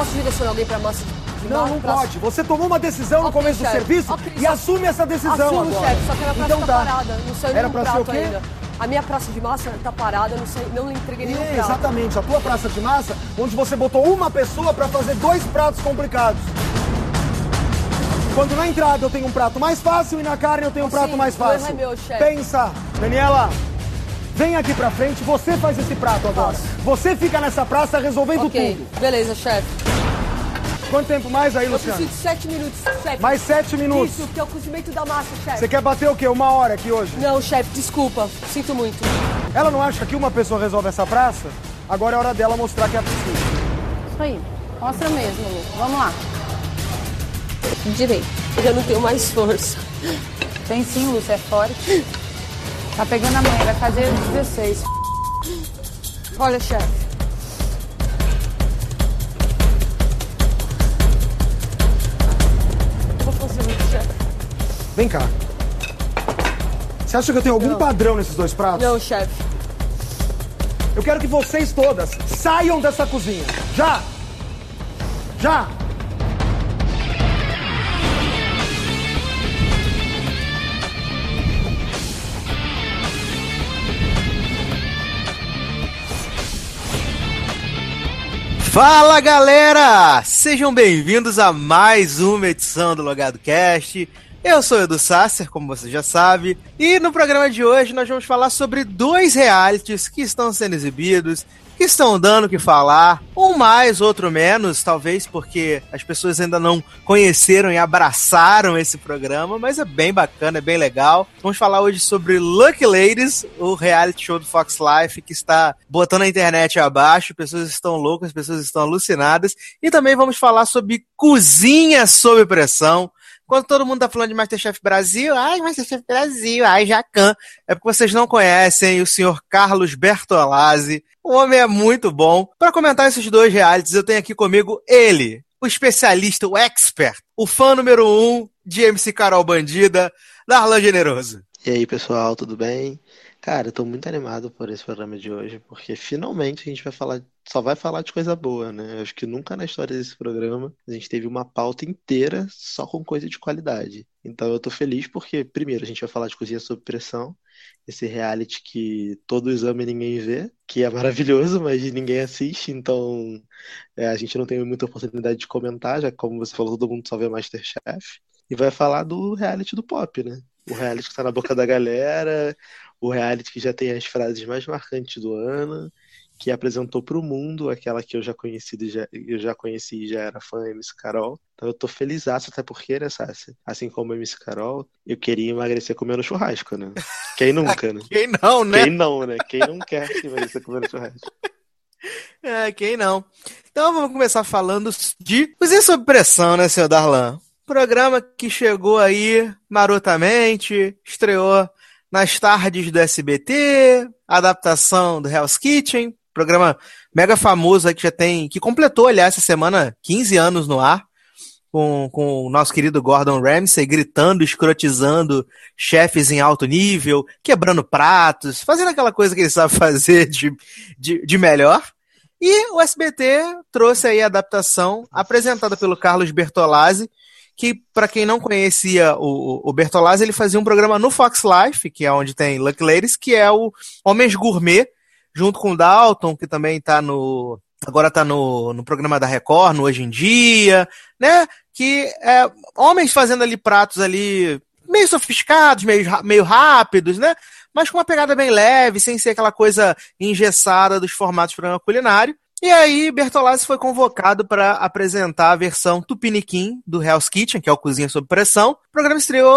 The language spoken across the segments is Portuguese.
posso direcionar alguém pra massa de Não, não pra- pode. Você tomou uma decisão no Ok, começo do chefe. serviço Ok, e só- assume essa decisão Assumo, agora. chefe, só que a minha praça então tá, parada. Não saiu Era pra ser o prato quê? ainda. A minha praça de massa tá parada, não, sei, não entreguei nenhum É, prato. exatamente, a tua praça de massa, onde você botou uma pessoa pra fazer dois pratos complicados. Quando na entrada eu tenho um prato mais fácil e na carne eu tenho um Assim, prato mais erro fácil. é meu, chefe. Pensa, Daniela, vem aqui pra frente, você faz esse prato agora. Você fica nessa praça resolvendo Ok, tudo. beleza, chefe. Quanto tempo mais aí, Eu Luciano? preciso de sete minutos, chefe. Mais sete minutos. Isso, que é o cozimento da massa, chefe. Você quer bater o quê? Uma hora aqui hoje? Não, chefe, desculpa. Sinto muito. Ela não acha que uma pessoa resolve essa praça? Agora é hora dela mostrar que é possível. Isso aí. Mostra mesmo, Lu. Vamos lá. Direito. Eu já não tenho mais força. Tem sim, Lúcia, é forte. Tá pegando a mãe, vai fazer 16. Olha, chefe. Vem cá. Você acha que eu tenho algum Não. padrão nesses dois pratos? Não, chefe. Eu quero que vocês todas saiam dessa cozinha. Já! Já! Fala galera! Sejam bem-vindos a mais uma edição do Logado Cast. Eu sou o Edu Sasser, como você já sabe, e no programa de hoje nós vamos falar sobre dois realities que estão sendo exibidos, que estão dando o que falar, um mais, outro menos, talvez porque as pessoas ainda não conheceram e abraçaram esse programa, mas é bem bacana, é bem legal. Vamos falar hoje sobre Lucky Ladies, o reality show do Fox Life que está botando a internet abaixo, pessoas estão loucas, pessoas estão alucinadas, e também vamos falar sobre cozinha sob pressão. Quando todo mundo tá falando de Masterchef Brasil, ai, Masterchef Brasil, ai, Jacan. É porque vocês não conhecem o senhor Carlos Bertolazzi. O homem é muito bom. Para comentar esses dois realities, eu tenho aqui comigo ele, o especialista, o expert, o fã número um de MC Carol Bandida, Darlan Generoso. E aí, pessoal, tudo bem? Cara, eu tô muito animado por esse programa de hoje, porque finalmente a gente vai falar, só vai falar de coisa boa, né? Acho que nunca na história desse programa a gente teve uma pauta inteira só com coisa de qualidade. Então eu tô feliz porque, primeiro, a gente vai falar de cozinha sob pressão, esse reality que todos amam e ninguém vê, que é maravilhoso, mas ninguém assiste, então é, a gente não tem muita oportunidade de comentar, já como você falou, todo mundo só vê Masterchef. E vai falar do reality do pop, né? O reality que tá na boca da galera, o reality que já tem as frases mais marcantes do ano, que apresentou pro mundo aquela que eu já conheci, e já, eu já conheci e já era fã, MC Carol. Então eu tô feliz, até porque, né, Sassi? Assim como a MC Carol, eu queria emagrecer comendo churrasco, né? Quem nunca, né? Quem não, né? Quem não, né? Quem não quer emagrecer comendo churrasco? É, quem não? Então vamos começar falando de Cozinha sob pressão, né, senhor Darlan? Programa que chegou aí marotamente, estreou nas tardes do SBT, adaptação do Hell's Kitchen, programa mega famoso aí que já tem, que completou, aliás, essa semana 15 anos no ar, com, com o nosso querido Gordon Ramsay gritando, escrotizando chefes em alto nível, quebrando pratos, fazendo aquela coisa que ele sabe fazer de, de, de melhor. E o SBT trouxe aí a adaptação apresentada pelo Carlos Bertolazzi, que para quem não conhecia o, o Bertolazzi, ele fazia um programa no Fox Life, que é onde tem Lucky Ladies, que é o Homens Gourmet, junto com o Dalton, que também está no agora tá no, no programa da Record, no Hoje em Dia, né? Que é homens fazendo ali pratos ali meio sofisticados, meio, meio rápidos, né? Mas com uma pegada bem leve, sem ser aquela coisa engessada dos formatos de programa culinário. E aí, Bertolazzi foi convocado para apresentar a versão Tupiniquim do Hell's Kitchen, que é o Cozinha Sob Pressão. O programa estreou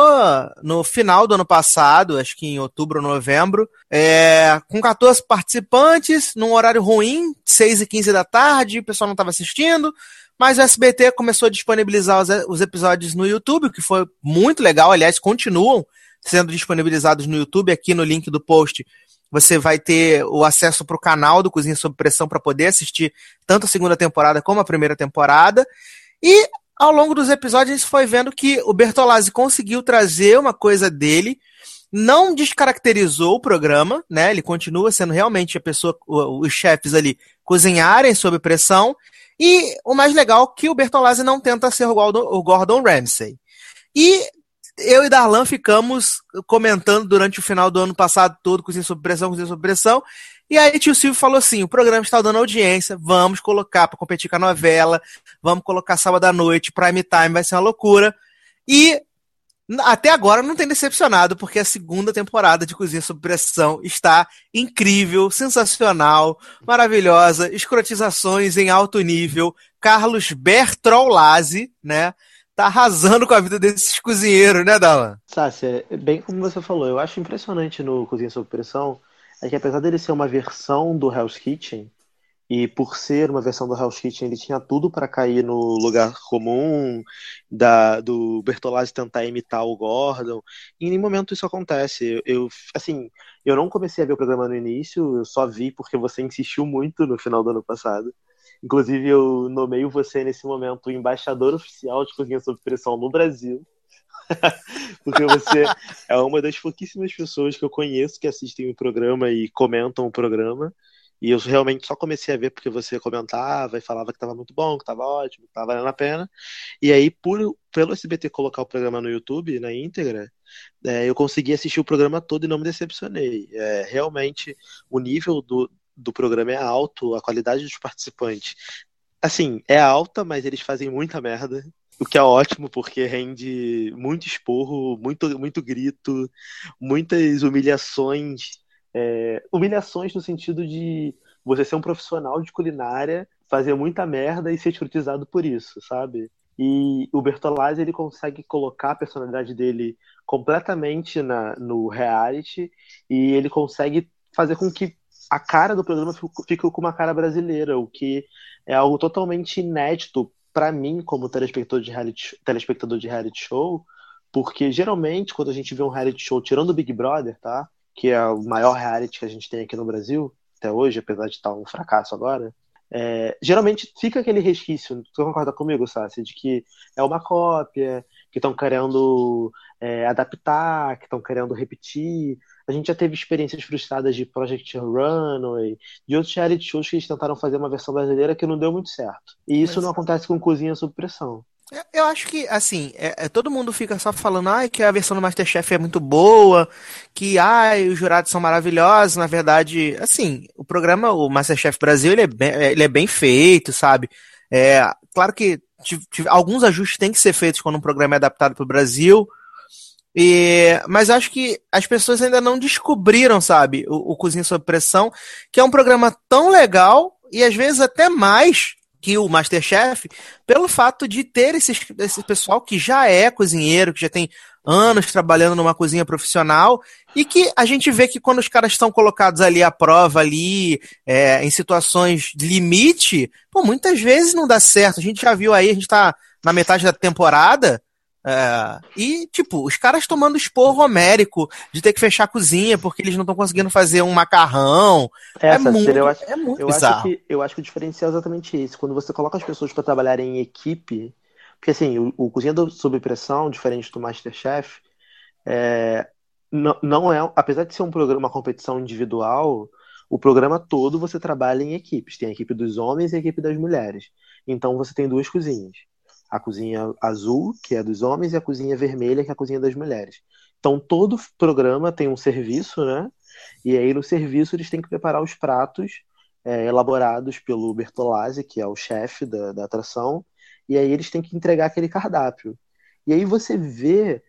no final do ano passado, acho que em outubro ou novembro, é, com 14 participantes, num horário ruim, 6 e 15 da tarde, o pessoal não estava assistindo, mas o SBT começou a disponibilizar os, os episódios no YouTube, o que foi muito legal, aliás, continuam sendo disponibilizados no YouTube, aqui no link do post você vai ter o acesso para o canal do Cozinha Sob Pressão para poder assistir tanto a segunda temporada como a primeira temporada. E ao longo dos episódios a gente foi vendo que o Bertolazzi conseguiu trazer uma coisa dele, não descaracterizou o programa, né? Ele continua sendo realmente a pessoa, os chefes ali cozinharem sob pressão. E o mais legal é que o Bertolazzi não tenta ser o Gordon Ramsay. E eu e Darlan ficamos comentando durante o final do ano passado todo, cozinha sob pressão, cozinha sob pressão. E aí tio Silvio falou assim: o programa está dando audiência, vamos colocar para competir com a novela, vamos colocar sábado à noite, prime time, vai ser uma loucura. E até agora não tem decepcionado, porque a segunda temporada de Cozinha Sob Pressão está incrível, sensacional, maravilhosa, escrotizações em alto nível. Carlos Bertrolazzi, né? Tá arrasando com a vida desses cozinheiros, né, Dalan? Sácia, bem como você falou, eu acho impressionante no Cozinha Sob Pressão é que apesar dele ser uma versão do Hell's Kitchen, e por ser uma versão do Hell's Kitchen, ele tinha tudo para cair no lugar comum da, do Bertolazzi tentar imitar o Gordon. E em nenhum momento isso acontece. Eu, assim, eu não comecei a ver o programa no início, eu só vi porque você insistiu muito no final do ano passado. Inclusive, eu nomeio você nesse momento embaixador oficial de Cozinha Sob Pressão no Brasil. porque você é uma das pouquíssimas pessoas que eu conheço que assistem o programa e comentam o programa. E eu realmente só comecei a ver porque você comentava e falava que estava muito bom, que estava ótimo, que estava valendo a pena. E aí, por, pelo SBT colocar o programa no YouTube, na íntegra, é, eu consegui assistir o programa todo e não me decepcionei. É, realmente, o nível do, do programa é alto, a qualidade dos participantes. Assim, é alta, mas eles fazem muita merda. O que é ótimo, porque rende muito esporro, muito, muito grito, muitas humilhações é, humilhações no sentido de você ser um profissional de culinária, fazer muita merda e ser escrutizado por isso, sabe? E o Bertolazzi ele consegue colocar a personalidade dele completamente na, no reality e ele consegue fazer com que a cara do programa fique com uma cara brasileira, o que é algo totalmente inédito para mim como telespectador de, reality, telespectador de reality show, porque geralmente quando a gente vê um reality show tirando o Big Brother, tá? que é o maior reality que a gente tem aqui no Brasil, até hoje, apesar de estar um fracasso agora, é, geralmente fica aquele resquício, tu concorda comigo, Sassi, de que é uma cópia, que estão querendo é, adaptar, que estão querendo repetir. A gente já teve experiências frustradas de Project Runway, de outros reality shows que eles tentaram fazer uma versão brasileira que não deu muito certo. E isso Mas... não acontece com Cozinha Sob Pressão. Eu acho que, assim, é, é, todo mundo fica só falando ai, que a versão do Masterchef é muito boa, que ai, os jurados são maravilhosos. Na verdade, assim, o programa, o Masterchef Brasil, ele é bem, ele é bem feito, sabe? É, claro que alguns ajustes têm que ser feitos quando um programa é adaptado para o Brasil. E, mas acho que as pessoas ainda não descobriram, sabe, o, o Cozinha Sob Pressão, que é um programa tão legal e às vezes até mais que o Masterchef, pelo fato de ter esse, esse pessoal que já é cozinheiro, que já tem anos trabalhando numa cozinha profissional, e que a gente vê que quando os caras estão colocados ali à prova, ali, é, em situações de limite, pô, muitas vezes não dá certo. A gente já viu aí, a gente tá na metade da temporada, é, e, tipo, os caras tomando esporro homérico de ter que fechar a cozinha porque eles não estão conseguindo fazer um macarrão. Essa, é, muito, eu acho, é muito eu bizarro. Acho que, eu acho que o diferencial é exatamente esse. Quando você coloca as pessoas para trabalharem em equipe, porque assim, o, o Cozinha Sob Pressão, diferente do Masterchef, é, não, não é, apesar de ser um programa, uma competição individual, o programa todo você trabalha em equipes. Tem a equipe dos homens e a equipe das mulheres. Então você tem duas cozinhas a cozinha azul, que é dos homens, e a cozinha vermelha, que é a cozinha das mulheres. Então, todo programa tem um serviço, né? E aí, no serviço, eles têm que preparar os pratos é, elaborados pelo Bertolazzi, que é o chefe da, da atração, e aí eles têm que entregar aquele cardápio. E aí você vê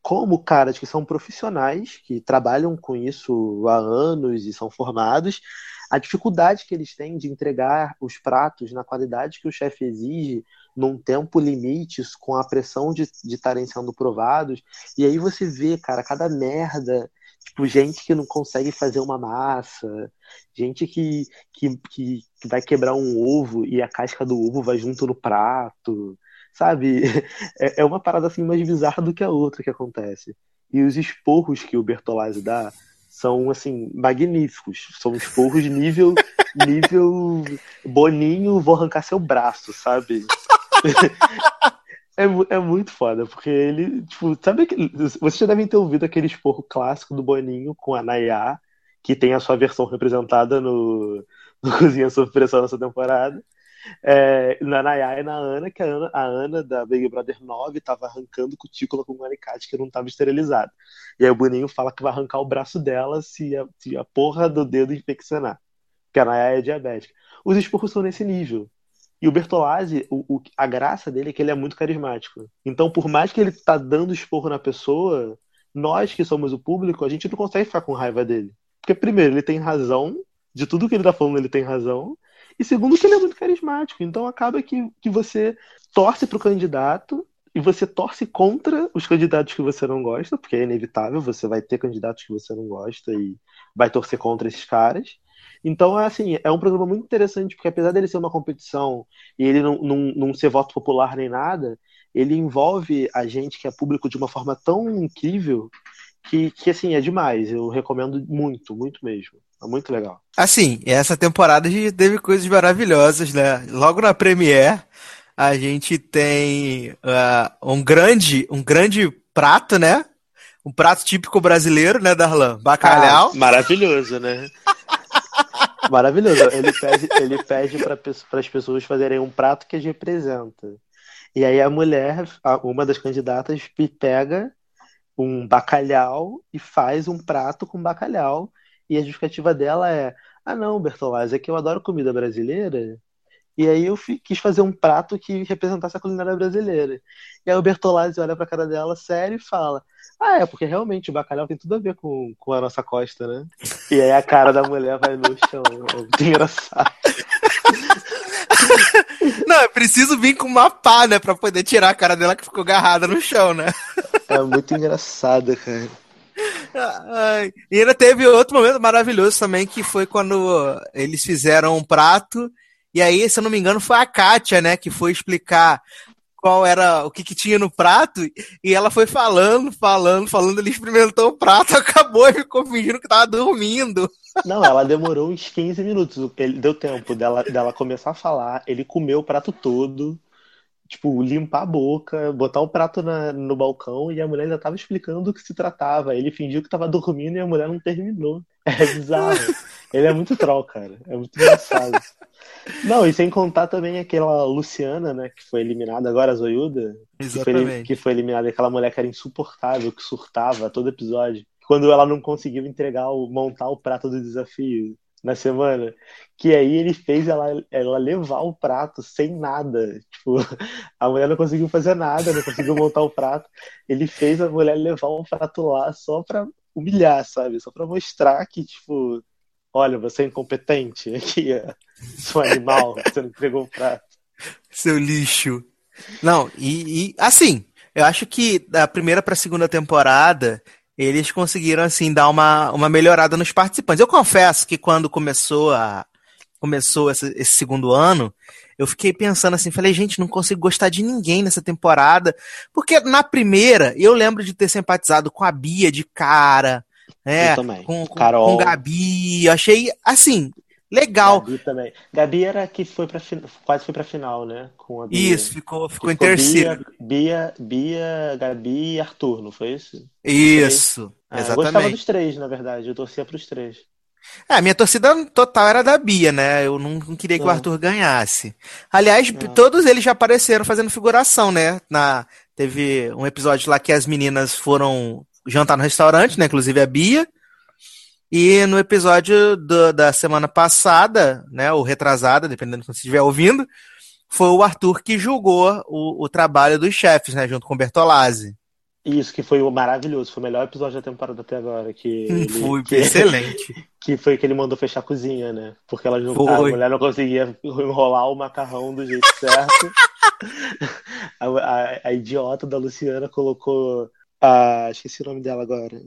como caras que são profissionais, que trabalham com isso há anos e são formados, a dificuldade que eles têm de entregar os pratos na qualidade que o chefe exige, num tempo limite, com a pressão de estarem sendo provados. E aí você vê, cara, cada merda. Tipo, gente que não consegue fazer uma massa, gente que, que, que, que vai quebrar um ovo e a casca do ovo vai junto no prato, sabe? É, é uma parada assim mais bizarra do que a outra que acontece. E os esporros que o Bertolazzi dá são assim magníficos. São esporros nível nível Boninho, vou arrancar seu braço, sabe? é, é muito foda, porque ele, tipo, sabe que vocês já devem ter ouvido aquele esporro clássico do Boninho com a Nayá, que tem a sua versão representada no, no Cozinha Sob Pressão nessa temporada. é, na Nayá e na Ana, que a Ana, a Ana da Big Brother 9 tava arrancando cutícula com um alicate que não tava esterilizado. E aí o Boninho fala que vai arrancar o braço dela se a, se a porra do dedo infeccionar. Porque a Nayá é diabética. Os esporros são nesse nível. E o Bertolazzi, o, o, a graça dele é que ele é muito carismático. Então, por mais que ele tá dando esporro na pessoa, nós que somos o público, a gente não consegue ficar com raiva dele. Porque, primeiro, ele tem razão, de tudo que ele tá falando, ele tem razão. E segundo, que ele é muito carismático. Então acaba que, que você torce pro candidato e você torce contra os candidatos que você não gosta, porque é inevitável, você vai ter candidatos que você não gosta e vai torcer contra esses caras. Então, é assim, é um programa muito interessante, porque apesar dele ser uma competição e ele não, não, não ser voto popular nem nada, ele envolve a gente que é público de uma forma tão incrível que, que assim, é demais. Eu recomendo muito, muito mesmo. É muito legal. Assim, essa temporada a gente teve coisas maravilhosas, né? Logo na Premiere, a gente tem uh, um grande um grande prato, né? Um prato típico brasileiro, né, Darlan? Bacalhau. Ah, maravilhoso, né? maravilhoso. Ele pede, ele pede para as pessoas fazerem um prato que as representa. E aí a mulher, uma das candidatas, pega um bacalhau e faz um prato com bacalhau e a justificativa dela é: ah, não, Bertolazzi, é que eu adoro comida brasileira. E aí eu quis fazer um prato que representasse a culinária brasileira. E aí o Bertolazzi olha pra cara dela sério e fala: Ah, é, porque realmente o bacalhau tem tudo a ver com, com a nossa costa, né? E aí a cara da mulher vai no chão. É muito engraçado. Não, é preciso vir com uma pá, né? Pra poder tirar a cara dela que ficou agarrada no chão, né? É muito engraçado, cara. Ai, e ainda teve outro momento maravilhoso também, que foi quando eles fizeram um prato, e aí, se eu não me engano, foi a Kátia, né, que foi explicar qual era o que, que tinha no prato, e ela foi falando, falando, falando, ele experimentou o prato, acabou e ficou fingindo que tava dormindo. Não, ela demorou uns 15 minutos, ele deu tempo dela, dela começar a falar, ele comeu o prato todo, tipo, limpar a boca, botar o prato na, no balcão e a mulher ainda tava explicando do que se tratava. Ele fingiu que tava dormindo e a mulher não terminou. É bizarro. Ele é muito troll, cara. É muito engraçado. Não, e sem contar também aquela Luciana, né, que foi eliminada agora, a Zoiuda. Exatamente. Que foi, que foi eliminada, aquela mulher que era insuportável, que surtava todo episódio. Quando ela não conseguiu entregar, o, montar o prato do desafio na semana, que aí ele fez ela, ela levar o prato sem nada. Tipo, a mulher não conseguiu fazer nada, não conseguiu montar o prato. Ele fez a mulher levar o prato lá só pra humilhar, sabe? Só pra mostrar que, tipo, olha, você é incompetente aqui, é, seu animal, você não entregou o prato. Seu lixo. Não, e, e assim, eu acho que da primeira pra segunda temporada eles conseguiram assim dar uma, uma melhorada nos participantes. Eu confesso que quando começou a começou esse, esse, segundo ano, eu fiquei pensando assim, falei, gente, não consigo gostar de ninguém nessa temporada, porque na primeira eu lembro de ter simpatizado com a Bia de cara, né, com, com, Carol. com Gabi, eu achei assim, Legal. Gabi também. Gabi era que foi para quase foi para final, né? Com a Bia. Isso, ficou, ficou, ficou em terceiro. Bia, Bia, Bia, Gabi e Arthur, não foi isso? Isso, ah, exatamente. Eu gostava dos três, na verdade. Eu torcia para os três. É, a minha torcida total era da Bia, né? Eu não, não queria que o Arthur ganhasse. Aliás, não. todos eles já apareceram fazendo figuração, né? Na, teve um episódio lá que as meninas foram jantar no restaurante, né? Inclusive a Bia. E no episódio do, da semana passada, né, ou retrasada, dependendo de quando você estiver ouvindo, foi o Arthur que julgou o, o trabalho dos chefes, né, junto com o Bertolazzi. Isso, que foi o maravilhoso, foi o melhor episódio da temporada até agora. Que ele, foi que, excelente. Que foi que ele mandou fechar a cozinha, né? Porque ela não, a mulher não conseguia enrolar o macarrão do jeito certo. a, a, a, idiota da Luciana colocou. A, esqueci o nome dela agora.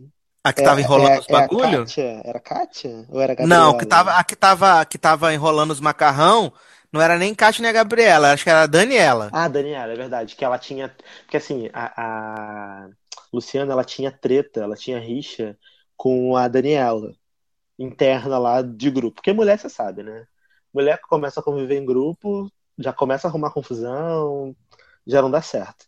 A que tava é, enrolando é, os bagulho? É era Kátia? Ou era Gabriela? Não, que tava, a que tava, que tava enrolando os macarrão não era nem Kátia nem a Gabriela, acho que era a Daniela. Ah, Daniela, é verdade. Que ela tinha. Porque assim, a, a Luciana ela tinha treta, ela tinha rixa com a Daniela, interna lá de grupo. Porque mulher, você sabe, né? Mulher que começa a conviver em grupo, já começa a arrumar confusão, já não dá certo.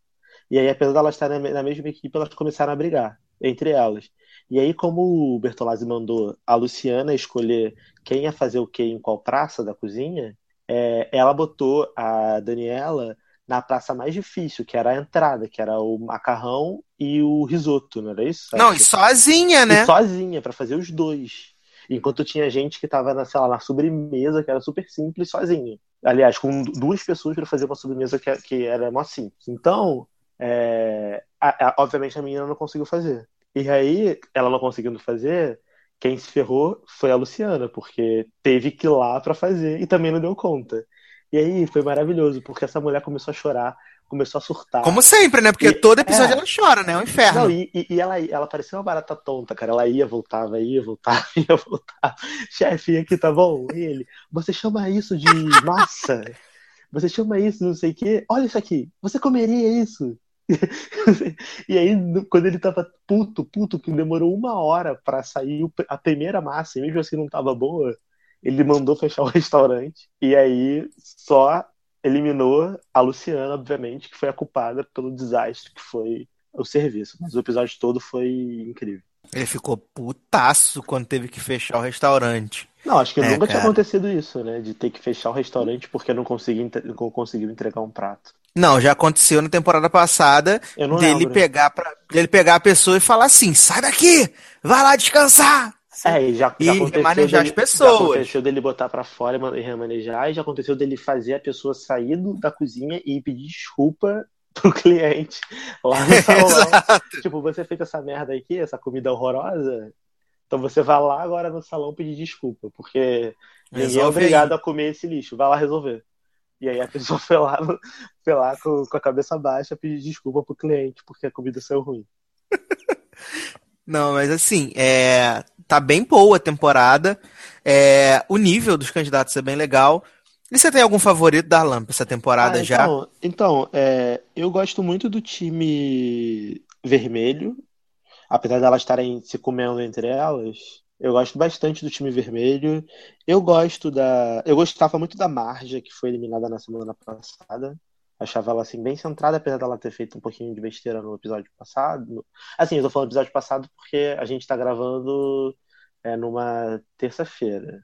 E aí, apesar de elas estarem na mesma equipe, elas começaram a brigar entre elas. E aí, como o Bertolazzi mandou a Luciana escolher quem ia fazer o que em qual praça da cozinha, é, ela botou a Daniela na praça mais difícil, que era a entrada, que era o macarrão e o risoto, não era isso? Não, e sozinha, né? E sozinha, para fazer os dois. Enquanto tinha gente que tava na, sei lá, na sobremesa, que era super simples, sozinha. Aliás, com duas pessoas para fazer uma sobremesa que, que era mó simples. Então, é, a, a, obviamente a menina não conseguiu fazer. E aí, ela não conseguindo fazer, quem se ferrou foi a Luciana, porque teve que ir lá para fazer e também não deu conta. E aí foi maravilhoso, porque essa mulher começou a chorar, começou a surtar. Como sempre, né? Porque E- todo episódio é. ela chora, né? É um inferno. Não, e, e- ela, ela parecia uma barata tonta, cara. Ela ia, voltava, ia, voltava, ia, voltava. Chefe, aqui tá bom? E ele, você chama isso de massa? Você chama isso de não sei o quê? Olha isso aqui, você comeria isso? E aí, quando ele tava puto, puto, que demorou uma hora pra sair a primeira massa, e mesmo assim não tava boa, ele mandou fechar o restaurante. E aí só eliminou a Luciana, obviamente, que foi a culpada pelo desastre que foi o serviço. Mas o episódio todo foi incrível. Ele ficou putaço quando teve que fechar o restaurante. Não, acho que É, nunca tinha cara. acontecido isso, né? De ter que fechar o restaurante porque não conseguiu, não conseguiu entregar um prato. Não, já aconteceu na temporada passada dele lembro. pegar para dele pegar a pessoa e falar assim: sai daqui, vai lá descansar. É, e já, já remanejar dele, as pessoas. Já aconteceu dele botar pra fora e man- remanejar, e já aconteceu dele fazer a pessoa sair da cozinha e pedir desculpa pro cliente lá no salão. Tipo, você fez essa merda aqui, essa comida horrorosa, então você vai lá agora no salão pedir desculpa, porque ninguém é Resolve obrigado aí. a comer esse lixo, vai lá resolver. E aí a pessoa foi lá, foi lá com, com a cabeça baixa pedir desculpa pro cliente porque a comida saiu ruim. Não, mas assim, é, tá bem boa a temporada. É, o nível dos candidatos é bem legal. E você tem algum favorito, Darlan, pra essa temporada Ah, já? então, então é, eu gosto muito do time vermelho, apesar delas estarem se comendo entre elas. Eu gosto bastante do time vermelho. Eu gosto da. Eu gostava muito da Marja, que foi eliminada na semana passada. Achava ela assim bem centrada, apesar dela ter feito um pouquinho de besteira no episódio passado. Assim, eu tô falando do episódio passado porque a gente tá gravando é, numa terça-feira.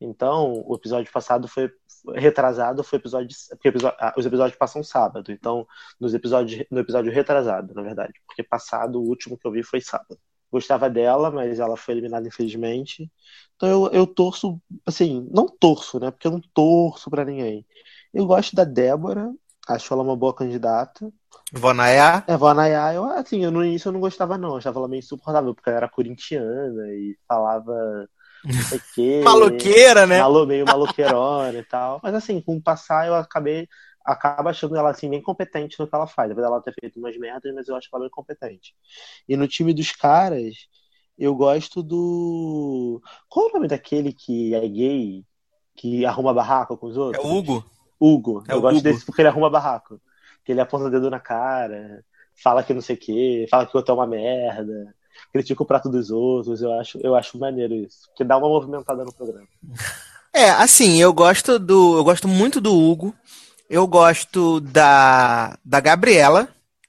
Então, o episódio passado foi retrasado, foi episódio, porque episo- ah, os episódios passam sábado. Então, nos episódios, no episódio retrasado, na verdade, porque passado, o último que eu vi foi sábado. Gostava dela, mas ela foi eliminada infelizmente. Então eu, eu torço, assim, não torço, né? Porque eu não torço pra ninguém. Eu gosto da Débora, acho ela uma boa candidata. Vonaya? É, a Nayá, eu, assim, eu, no início eu não gostava, não. Eu achava ela meio insuportável, porque ela era corintiana e falava não sei o quê. Maloqueira, né? Malo, meio maloqueirona e tal. Mas assim, com o passar eu acabei acaba achando ela assim bem competente no que ela faz. Apesar dela ter feito umas merdas, mas eu acho ela bem competente. E no time dos caras, eu gosto do. Qual é o nome daquele que é gay, que arruma barraco com os É outros? o Hugo. Hugo. É eu o gosto Hugo. desse porque ele arruma barraco. Que ele aponta o dedo na cara, fala que não sei o quê, fala que o outro é uma merda, critica o prato dos outros. Eu acho, eu acho maneiro isso. Que dá uma movimentada no programa. É, assim, eu gosto do. Eu gosto muito do Hugo. Eu gosto da, da Gabriela.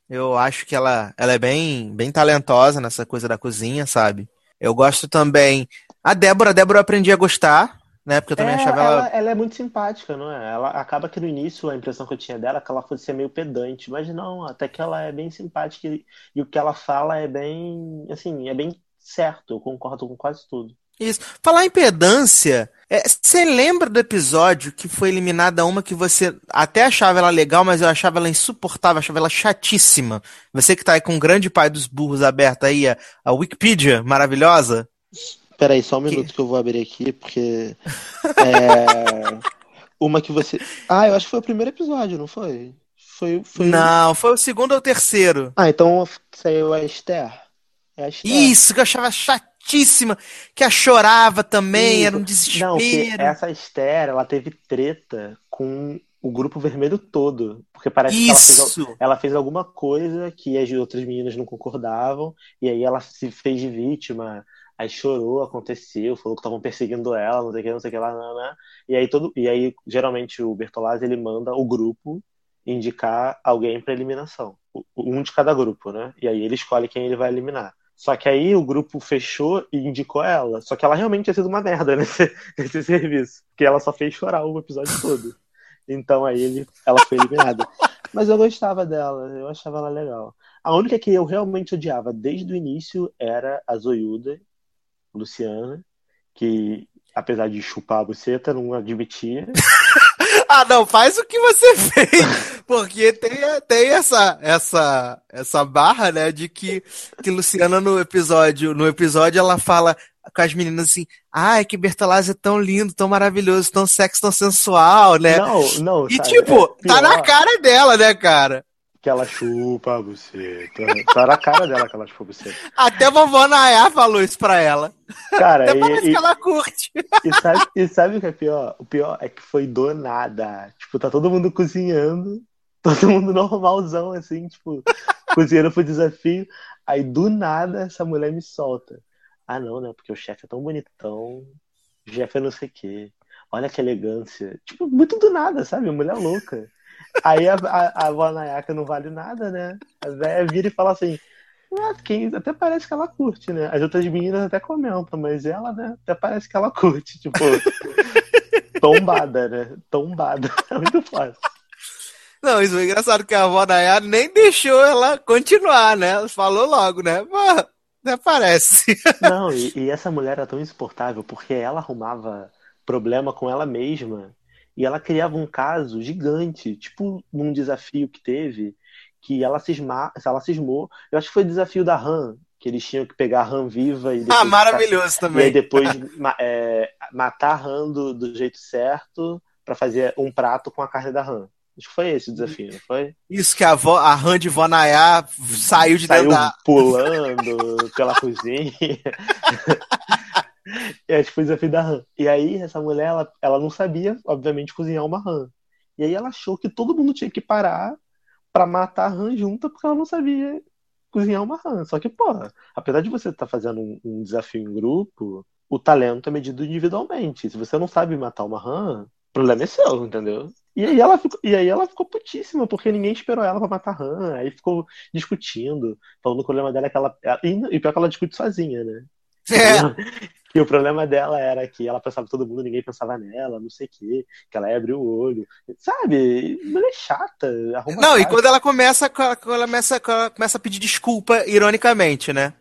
Eu acho que ela, ela é bem, bem talentosa nessa coisa da cozinha, sabe? Eu gosto também. A Débora, a Débora eu aprendi a gostar, né? Porque eu também É, achava ela, ela. ela é muito simpática, não é? Ela acaba que no início a impressão que eu tinha dela é que ela fosse ser meio pedante, mas não, até que ela é bem simpática e, e o que ela fala é bem, assim, é bem certo. Eu concordo com quase tudo. Isso. Falar em pedância, é, você lembra do episódio que foi eliminada uma que você até achava ela legal, mas eu achava ela insuportável, achava ela chatíssima. Você que tá aí com o grande pai dos burros aberto aí, a, a Wikipedia maravilhosa. Peraí, só um minuto que eu vou abrir aqui, porque é, uma que você. Ah, eu acho que foi o primeiro episódio, não foi? Foi, foi... Não, foi o segundo ou o terceiro. Ah, então saiu a Esther. É a Esther. Isso, que eu achava chatíssima, que a chorava também, era um Isso. Não, desespero. essa Esther, ela teve treta com o grupo vermelho todo. Porque parece que ela fez, Isso. ela fez alguma coisa que as outras meninas não concordavam, e aí ela se fez de vítima, aí chorou, aconteceu, falou que estavam perseguindo ela, não sei o que, não sei o que lá, não, não. E aí todo, e aí geralmente o Bertolazzi ele manda o grupo indicar alguém para eliminação, um de cada grupo, né? E aí ele escolhe quem ele vai eliminar. Só que aí o grupo fechou e indicou ela. Só que ela realmente tinha sido uma merda nesse, nesse serviço. Porque ela só fez chorar o episódio todo. Então aí ele, ela foi eliminada. Mas eu gostava dela, eu achava ela legal. A única que eu realmente odiava desde o início era a Zoiuda, Luciana, que apesar de chupar a buceta, não admitia. ah, não, faz o que você fez. Porque tem, tem essa, essa, essa barra, né, de que, que Luciana no episódio, no episódio ela fala com as meninas assim, ai, que Bertolazzi é tão lindo, tão maravilhoso, tão sexy, tão sensual, né? Não, não, E sabe, tipo, é tá na cara dela, né, cara? Que ela chupa a buceta. Tá na cara dela que ela chupa a buceta. Até a vovó Nayá falou isso pra ela. Cara, Até parece e, que ela curte. e, sabe, e sabe o que é pior? O pior é que foi do nada. Tipo, tá todo mundo cozinhando, todo mundo normalzão, assim, tipo, cozinhando pro desafio. Aí do nada essa mulher me solta. Ah, não, né? Porque o chefe é tão bonitão, o chefe é não sei o quê. Olha que elegância. Tipo, muito do nada, sabe? Mulher louca. Aí a, a, a avó Nayaka não vale nada, né? A véia vira e fala assim. Ah, quem, até parece que ela curte, né? As outras meninas até comentam, mas ela, né? Até parece que ela curte. Tipo, tombada, né? Tombada. É muito fácil. Não, isso é engraçado que a avó Nayá nem deixou ela continuar, né? Ela falou logo, né? Até parece. Não, e, e essa mulher era tão insuportável porque ela arrumava problema com ela mesma e ela criava um caso gigante, tipo num desafio que teve, que ela, cisma, ela cismou. Eu acho que foi o desafio da Han, que eles tinham que pegar a Han viva e depois, Ah, maravilhoso e também. aí depois é, matar a Han do, do jeito certo pra fazer um prato com a carne da Han. Acho que foi esse o desafio, não foi? Isso que a, avó, a Han de vó Nayá saiu de Saiu dentro da... pulando pela cozinha. É, tipo, o desafio da rã. E aí, essa mulher, ela, ela não sabia, obviamente, cozinhar uma rã. E aí ela achou que todo mundo tinha que parar pra matar a rã junta, porque ela não sabia cozinhar uma rã. Só que, pô, apesar de você estar fazendo um, um desafio em grupo, o talento é medido individualmente. Se você não sabe matar uma rã, o problema é seu, entendeu? E aí ela ficou, e aí ela ficou putíssima, porque ninguém esperou ela pra matar a rã. Aí ficou discutindo, falando que o problema dela é que ela. E, e pior que ela discute sozinha, né? É, Que o problema dela era que ela pensava todo mundo, ninguém pensava nela, não sei o quê, que ela ia abrir o olho. Sabe? Mulher chata, arruma Não, e casa. quando ela começa, quando ela começa, quando ela começa a pedir desculpa, ironicamente, né?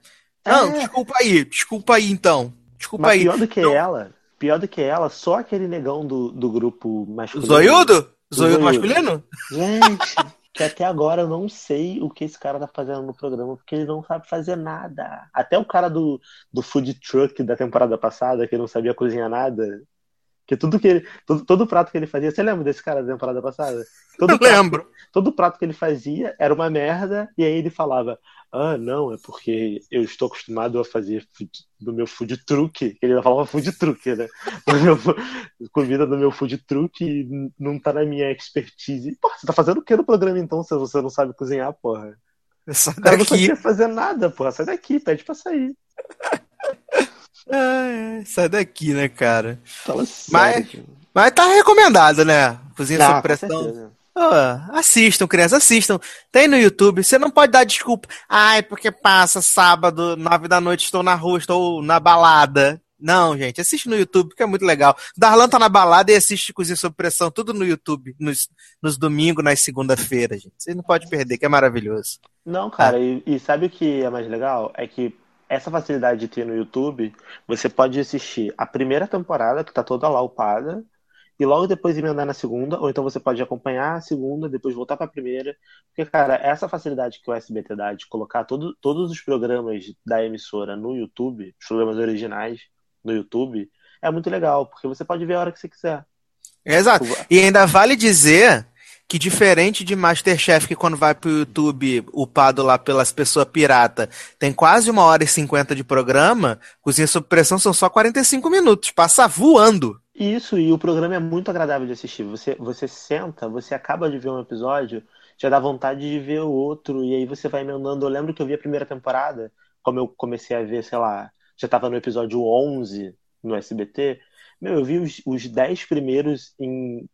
Não, É. desculpa aí, desculpa aí então. Desculpa Mas aí. pior do que Não. ela, pior do que ela, só aquele negão do, do grupo masculino. Zoiudo? Zoiudo. Zoiudo masculino? Gente, que até agora eu não sei o que esse cara tá fazendo no programa, porque ele não sabe fazer nada. Até o cara do, do food truck da temporada passada, que não sabia cozinhar nada. Que tudo que ele. Todo, todo prato que ele fazia. Você lembra desse cara da temporada passada? Todo Eu prato- lembro. todo prato que ele fazia era uma merda, e aí ele falava: Ah, não, é porque eu estou acostumado a fazer food- no meu food truck. Ele falava food truck, né? Meu comida no meu food truck e não tá na minha expertise. Porra, você tá fazendo o que no programa então se você não sabe cozinhar, porra? Sai O cara não daqui. sabia fazer nada, porra. Sai daqui, pede pra sair. Ai, ai, sai daqui, né, cara? Fala Mas- sério. cara. Mas tá recomendado, né? Cozinha Ah, sob pressão. Ah, assistam, crianças, assistam. Tem no YouTube. Você não pode dar desculpa. Ai, porque passa sábado, nove da noite, estou na rua, estou na balada. Não, gente, assiste no YouTube, porque é muito legal. Darlan tá na balada e assiste Cozinha Sob Pressão, tudo no YouTube, nos, nos domingos, nas segunda-feiras, gente. Vocês não podem perder, que é maravilhoso. Não, cara, e, e sabe o que é mais legal? É que essa facilidade de ter no YouTube, você pode assistir a primeira temporada, que tá toda lá upada, e logo depois emendar na segunda, ou então você pode acompanhar a segunda, depois voltar pra primeira. Porque, cara, essa facilidade que o SBT dá de colocar todo, todos os programas da emissora no YouTube, os programas originais no YouTube, é muito legal, porque você pode ver a hora que você quiser. Exato. E ainda vale dizer que diferente de Masterchef, que quando vai pro YouTube upado lá pelas pessoas pirata, tem quase uma hora e cinquenta de programa, Cozinha Sob Pressão são só 45 minutos, passa voando. Isso, e o programa é muito agradável de assistir. Você, você senta, você acaba de ver um episódio, já dá vontade de ver o outro, e aí você vai emendando. Eu lembro que eu vi a primeira temporada, como eu comecei a ver, sei lá, já tava no episódio 11 no SBT. Meu, eu vi os, os 10 primeiros em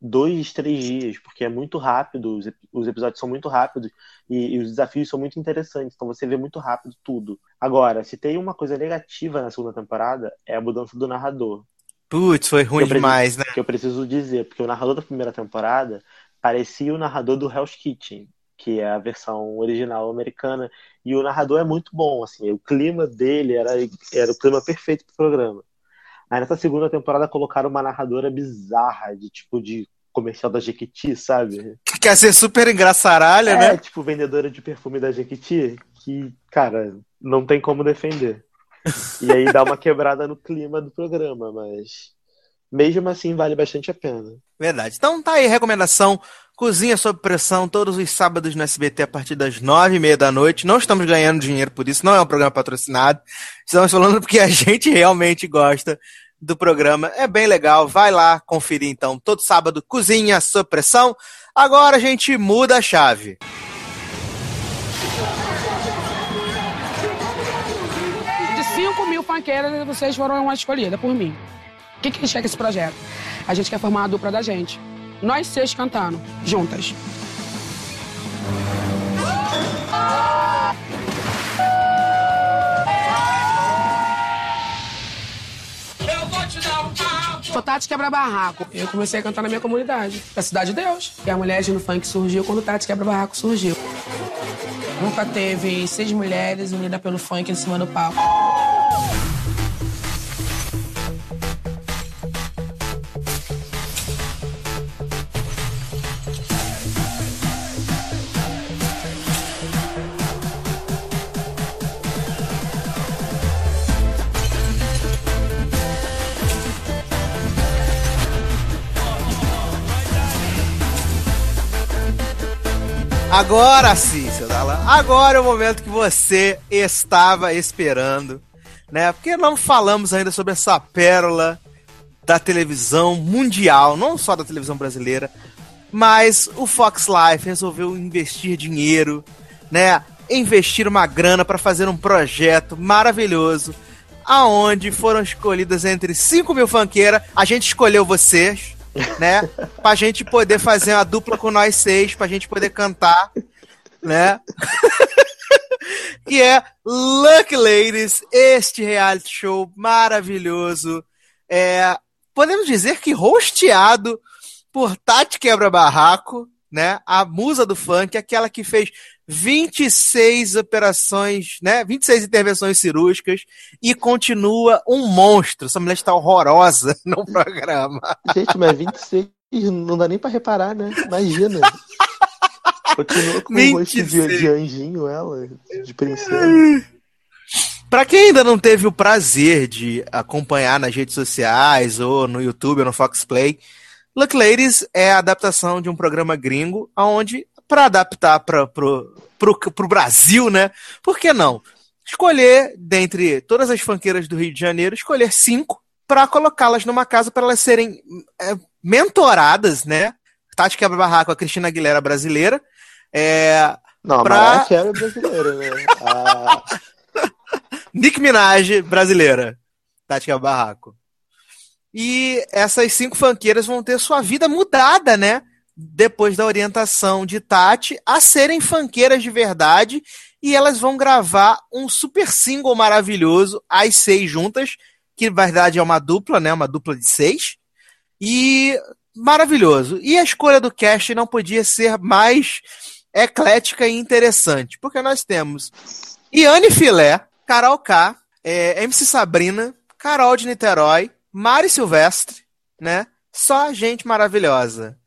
dois, três dias, porque é muito rápido, os, os episódios são muito rápidos e, e, os desafios são muito interessantes, então você vê muito rápido tudo. Agora, se tem uma coisa negativa na segunda temporada, é a mudança do narrador. Putz, foi ruim demais, né? Que eu preciso dizer, porque o narrador da primeira temporada parecia o narrador do Hell's Kitchen, que é a versão original americana, e o narrador é muito bom, assim, o clima dele era, era o clima perfeito pro programa. Aí nessa segunda temporada colocaram uma narradora bizarra, de tipo de comercial da Jequiti, sabe? Que quer ser super engraçaralha, é, né? tipo vendedora de perfume da Jequiti, que, cara, não tem como defender. E aí dá uma quebrada no clima do programa, mas mesmo assim vale bastante a pena. Verdade. Então tá aí a recomendação. Cozinha sob pressão todos os sábados no SBT a partir das nove e meia da noite. Não estamos ganhando dinheiro por isso, não é um programa patrocinado. Estamos falando porque a gente realmente gosta do programa. É bem legal. Vai lá conferir então. Todo sábado, Cozinha sob pressão. Agora a gente muda a chave. De 5 mil panqueiras, vocês foram uma escolhida por mim. O que, que a gente quer com esse projeto? A gente quer formar a dupla da gente. Nós seis cantando, juntas. Sou Tati Quebra Barraco. Eu comecei a cantar na minha comunidade, da Cidade de Deus. E a mulher no funk surgiu quando Tati Quebra Barraco surgiu. Nunca teve seis mulheres unidas pelo funk em cima do palco. Agora sim, seu Dalan. Agora é o momento que você estava esperando, né? Porque não falamos ainda sobre essa pérola da televisão mundial, não só da televisão brasileira, mas o Fox Life resolveu investir dinheiro, né? Investir uma grana para fazer um projeto maravilhoso, aonde foram escolhidas entre 5 mil fanqueiras. A gente escolheu vocês, né? Pra gente poder fazer uma dupla com nós seis, pra gente poder cantar, né? que é Lucky Ladies, este reality show maravilhoso. É, podemos dizer que rosteado por Tati Quebra Barraco, né? A musa do funk, aquela que fez 26 operações, né? 26 intervenções cirúrgicas e continua um monstro. Essa mulher está horrorosa no programa. Gente, mas 26 não dá nem para reparar, né? Imagina. Continua com o rosto de, de anjinho, ela, de princesa. Para quem ainda não teve o prazer de acompanhar nas redes sociais ou no YouTube ou no Fox Play, Luck Ladies é a adaptação de um programa gringo onde para adaptar para pro Brasil, né? Por que não? Escolher, dentre todas as fanqueiras do Rio de Janeiro, escolher cinco para colocá-las numa casa para elas serem é, mentoradas, né? Tati Quebra Barraco, a Cristina Aguilera brasileira. É, não, pra... Mariah brasileira, né? A... Nick Minaj brasileira. Tati Quebra Barraco. E essas cinco fanqueiras vão ter sua vida mudada, né? Depois da orientação de Tati, a serem fanqueiras de verdade e elas vão gravar um super single maravilhoso, as seis juntas, que na verdade é uma dupla, né? Uma dupla de seis. E maravilhoso. E a escolha do cast não podia ser mais eclética e interessante, porque nós temos Iane Filé, Carol K, é, MC Sabrina, Carol de Niterói, Mari Silvestre, né? Só gente maravilhosa.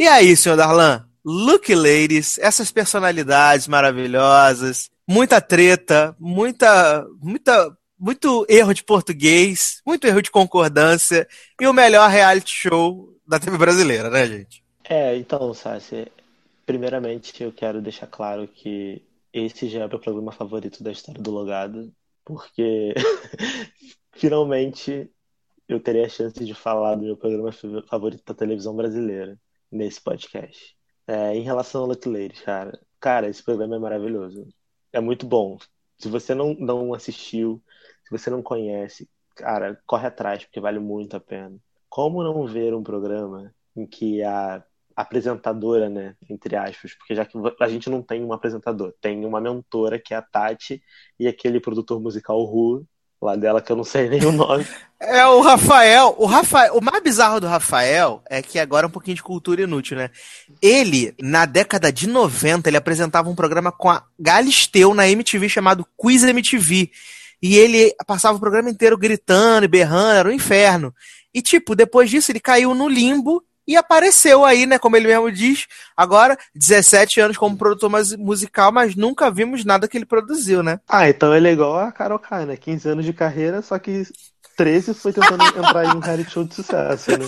E aí, senhor Darlan? Look Ladies, essas personalidades maravilhosas, muita treta, muita, muita, muito erro de português, muito erro de concordância e o melhor reality show da TV brasileira, né, gente? É, então, Sassi, primeiramente eu quero deixar claro que esse já é o meu programa favorito da história do Logado, porque finalmente eu terei a chance de falar do meu programa favorito da televisão brasileira nesse podcast. É, em relação ao Lucky Ladies, cara, cara, esse programa é maravilhoso. É muito bom. Se você não, não assistiu, se você não conhece, cara, corre atrás, porque vale muito a pena. Como não ver um programa em que a apresentadora, né, entre aspas, porque já que a gente não tem um apresentador, tem uma mentora que é a Tati e aquele produtor musical Ru, lá dela que eu não sei nem o nome. É o Rafael. O Rafael, o mais bizarro do Rafael é que agora é um pouquinho de cultura inútil, né? Ele, na década de 90, ele apresentava um programa com a Galisteu na MTV chamado Quiz MTV. E ele passava o programa inteiro gritando e berrando, era um inferno. E, tipo, depois disso ele caiu no limbo e apareceu aí, né, como ele mesmo diz, agora 17 anos como produtor musical, mas nunca vimos nada que ele produziu, né? Ah, então ele é igual a Carol Kai, né? 15 anos de carreira, só que 13 foi tentando entrar em um reality show de sucesso, né?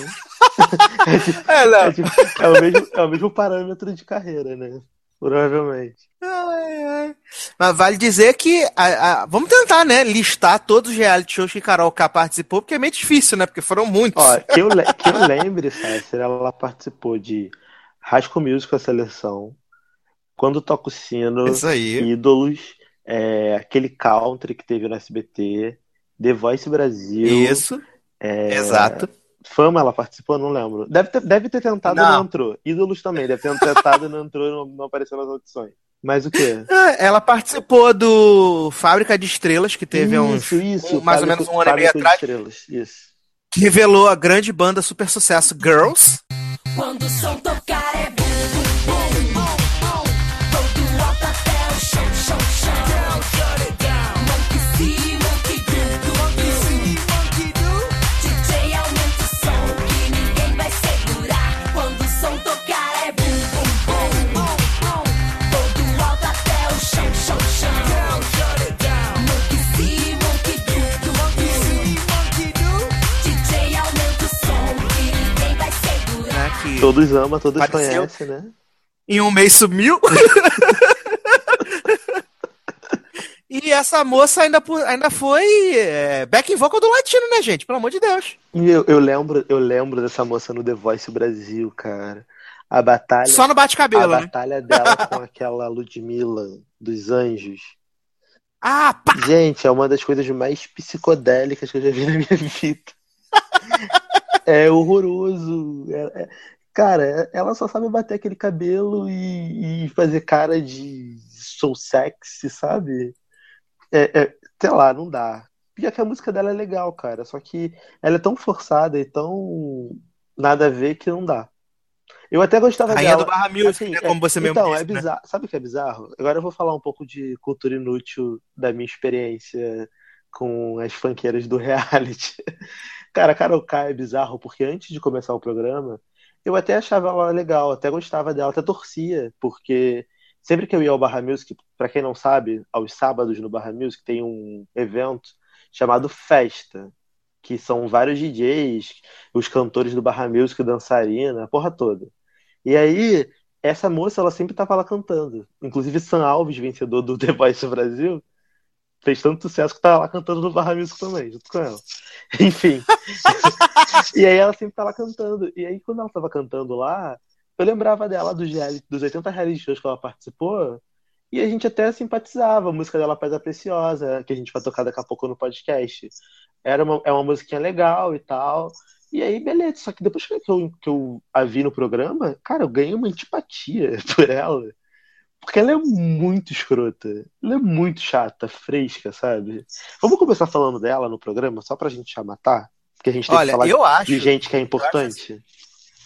é, tipo, é, é, tipo, é, o mesmo, é o mesmo parâmetro de carreira, né? Provavelmente. Ai, ai. Mas vale dizer que. A, a, vamos tentar, né? Listar todos os reality shows que Carol K participou, porque é meio difícil, né? Porque foram muitos. Ó, que eu, que eu lembre, César, ela participou de School Musical, a seleção. Quando toca o sino, Ídolos, é, aquele country que teve no SBT, The Voice Brasil. Isso. É, Exato. Fama ela participou? Não lembro. Deve ter, deve ter tentado e não entrou. Ídolos também, deve ter tentado e não entrou não, não apareceu nas audições. Mas o quê? É, ela participou do Fábrica de Estrelas, que teve isso, uns. Isso, um, mais Fábrica, ou menos um ano e meio atrás. Estrelas, isso. Que revelou a grande banda super sucesso Girls. Quando o som tocar Todos amam, todos conhecem, né? Em um mês sumiu. e essa moça ainda, ainda foi é, back in vocal do latino, né, gente? Pelo amor de Deus. Eu, eu, lembro, eu lembro dessa moça no The Voice Brasil, cara. A batalha. Só no bate-cabelo, A né? batalha dela com aquela Ludmilla dos Anjos. Ah, pá! Gente, é uma das coisas mais psicodélicas que eu já vi na minha vida. é horroroso. É, é, Cara, ela só sabe bater aquele cabelo e, e fazer cara de sou sexy, sabe? É, é, sei lá, não dá. E é que a música dela é legal, cara. Só que ela é tão forçada e tão nada a ver que não dá. Eu até gostava Rainha dela. do Barra Music, assim, né, como você mesmo então, disse, é bizarro. Né? Sabe o que é bizarro? Agora eu vou falar um pouco de cultura inútil da minha experiência com as funkeiras do reality. Cara, Carol K é bizarro porque antes de começar o programa, eu até achava ela legal, até gostava dela, até torcia, porque sempre que eu ia ao Barra Music, para quem não sabe, aos sábados no Barra Music tem um evento chamado Festa, que são vários DJs, os cantores do Barra Music, dançarina, a porra toda. E aí, essa moça, ela sempre tava lá cantando. Inclusive, Sam Alves, vencedor do The Voice Brasil, fez tanto sucesso que tava lá cantando no Barra Music também, junto com ela. Enfim. e aí ela sempre tá lá cantando. E aí, quando ela tava cantando lá, eu lembrava dela dos, dos 80 reality shows que ela participou. E a gente até simpatizava. A música dela Paz Preciosa, que a gente vai tocar daqui a pouco no podcast. Era uma, é uma musiquinha legal e tal. E aí, beleza. Só que depois que eu, que eu a vi no programa, cara, eu ganhei uma antipatia por ela. Porque ela é muito escrota. Ela é muito chata, fresca, sabe? Vamos começar falando dela no programa, só pra gente já matar? Porque a gente tem Olha, que falar eu de, acho, de gente que é importante.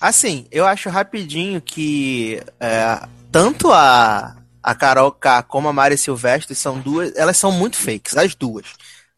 Assim, eu acho rapidinho que é, tanto a, a Carol K como a Mari Silvestre são duas. Elas são muito fakes, as duas.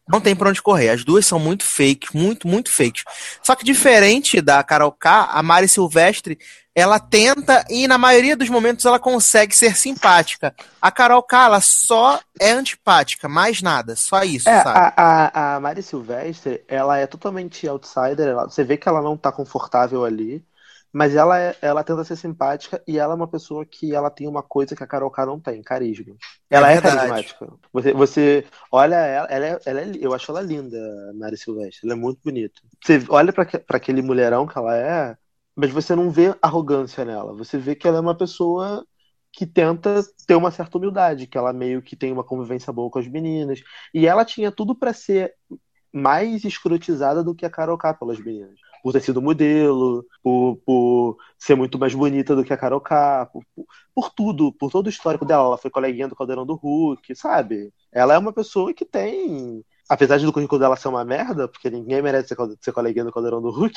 Não tem pra onde correr. As duas são muito fakes, muito, muito fakes. Só que diferente da Carol K, a Mari Silvestre ela tenta e na maioria dos momentos ela consegue ser simpática. A Carol Kala só é antipática, mais nada, só isso, é, sabe? A, a, a Mari Silvestre, ela é totalmente outsider, ela, você vê que ela não tá confortável ali, mas ela, é, ela tenta ser simpática e ela é uma pessoa que ela tem uma coisa que a Carol K não tem, carisma. Ela é, é carismática. Você, você olha ela, ela, é, ela é, eu acho ela linda, a Mari Silvestre, ela é muito bonita. Você olha para aquele mulherão que ela é, mas você não vê arrogância nela. Você vê que ela é uma pessoa que tenta ter uma certa humildade, que ela meio que tem uma convivência boa com as meninas. E ela tinha tudo para ser mais escrotizada do que a Carol K pelas meninas. por ter sido modelo, por, por ser muito mais bonita do que a Carol K, por, por, por tudo, por todo o histórico dela. Ela foi coleguinha do Caldeirão do Hulk, sabe? Ela é uma pessoa que tem apesar do currículo dela ser uma merda, porque ninguém merece ser, coleguinha do Caldeirão do Hulk,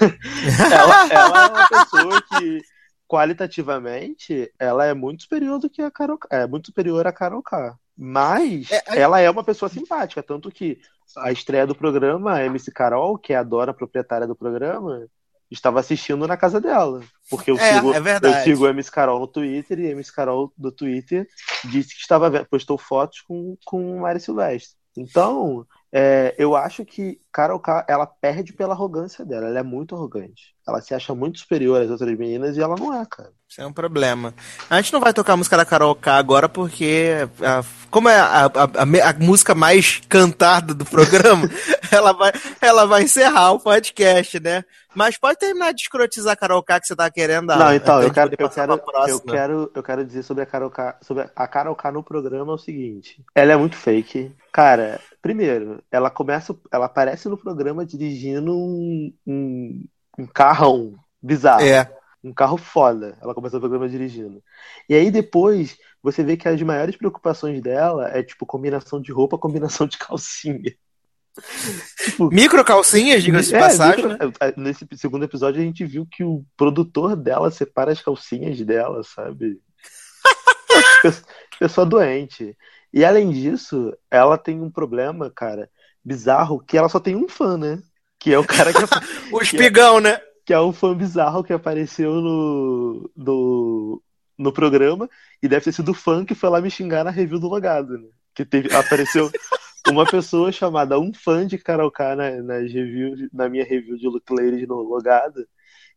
ela, ela, é uma pessoa que, qualitativamente, ela é muito superior do que a Carol é muito superior a Carol K. Mas é, ela é uma pessoa simpática, tanto que a estreia do programa, a MC Carol, que é a dona proprietária do programa, estava assistindo na casa dela. Porque eu, é, sigo, é eu sigo a MC Carol no Twitter e a MC Carol do Twitter disse que estava postou fotos com, com Mari Silvestre. Então, é, eu acho que Carol K, ela perde pela arrogância dela. Ela é muito arrogante. Ela se acha muito superior às outras meninas e ela não é, cara. Isso é um problema. A gente não vai tocar a música da Carol K agora porque, a, como é a, a, a, música mais cantada do programa, ela, vai, ela vai encerrar o podcast, né? Mas pode terminar de escrotizar a Carol K que você tá querendo. Não, então, eu quero, eu, quero, eu, quero, eu quero dizer sobre a Carol K, sobre a Carol K no programa é o seguinte. Ela é muito fake. Cara, primeiro, ela começa, ela aparece no programa dirigindo um, um um carrão bizarro. É. Um carro foda. Ela começou o programa dirigindo. E aí depois você vê que as maiores preocupações dela é tipo combinação de roupa, combinação de calcinha. tipo, micro calcinhas, diga-se de é, passagem. Micro, né? Nesse segundo episódio a gente viu que o produtor dela separa as calcinhas dela, sabe? Pessoa doente. E além disso, ela tem um problema, cara, bizarro, que ela só tem um fã, né? Que é o cara que. o espigão, é, né? Que é um fã bizarro que apareceu no, no, no programa e deve ter sido o fã que foi lá me xingar na review do Logado, né? Que teve, apareceu uma pessoa chamada um fã de Karaokê na, nas reviews, na minha review de Luke Ladies no Logado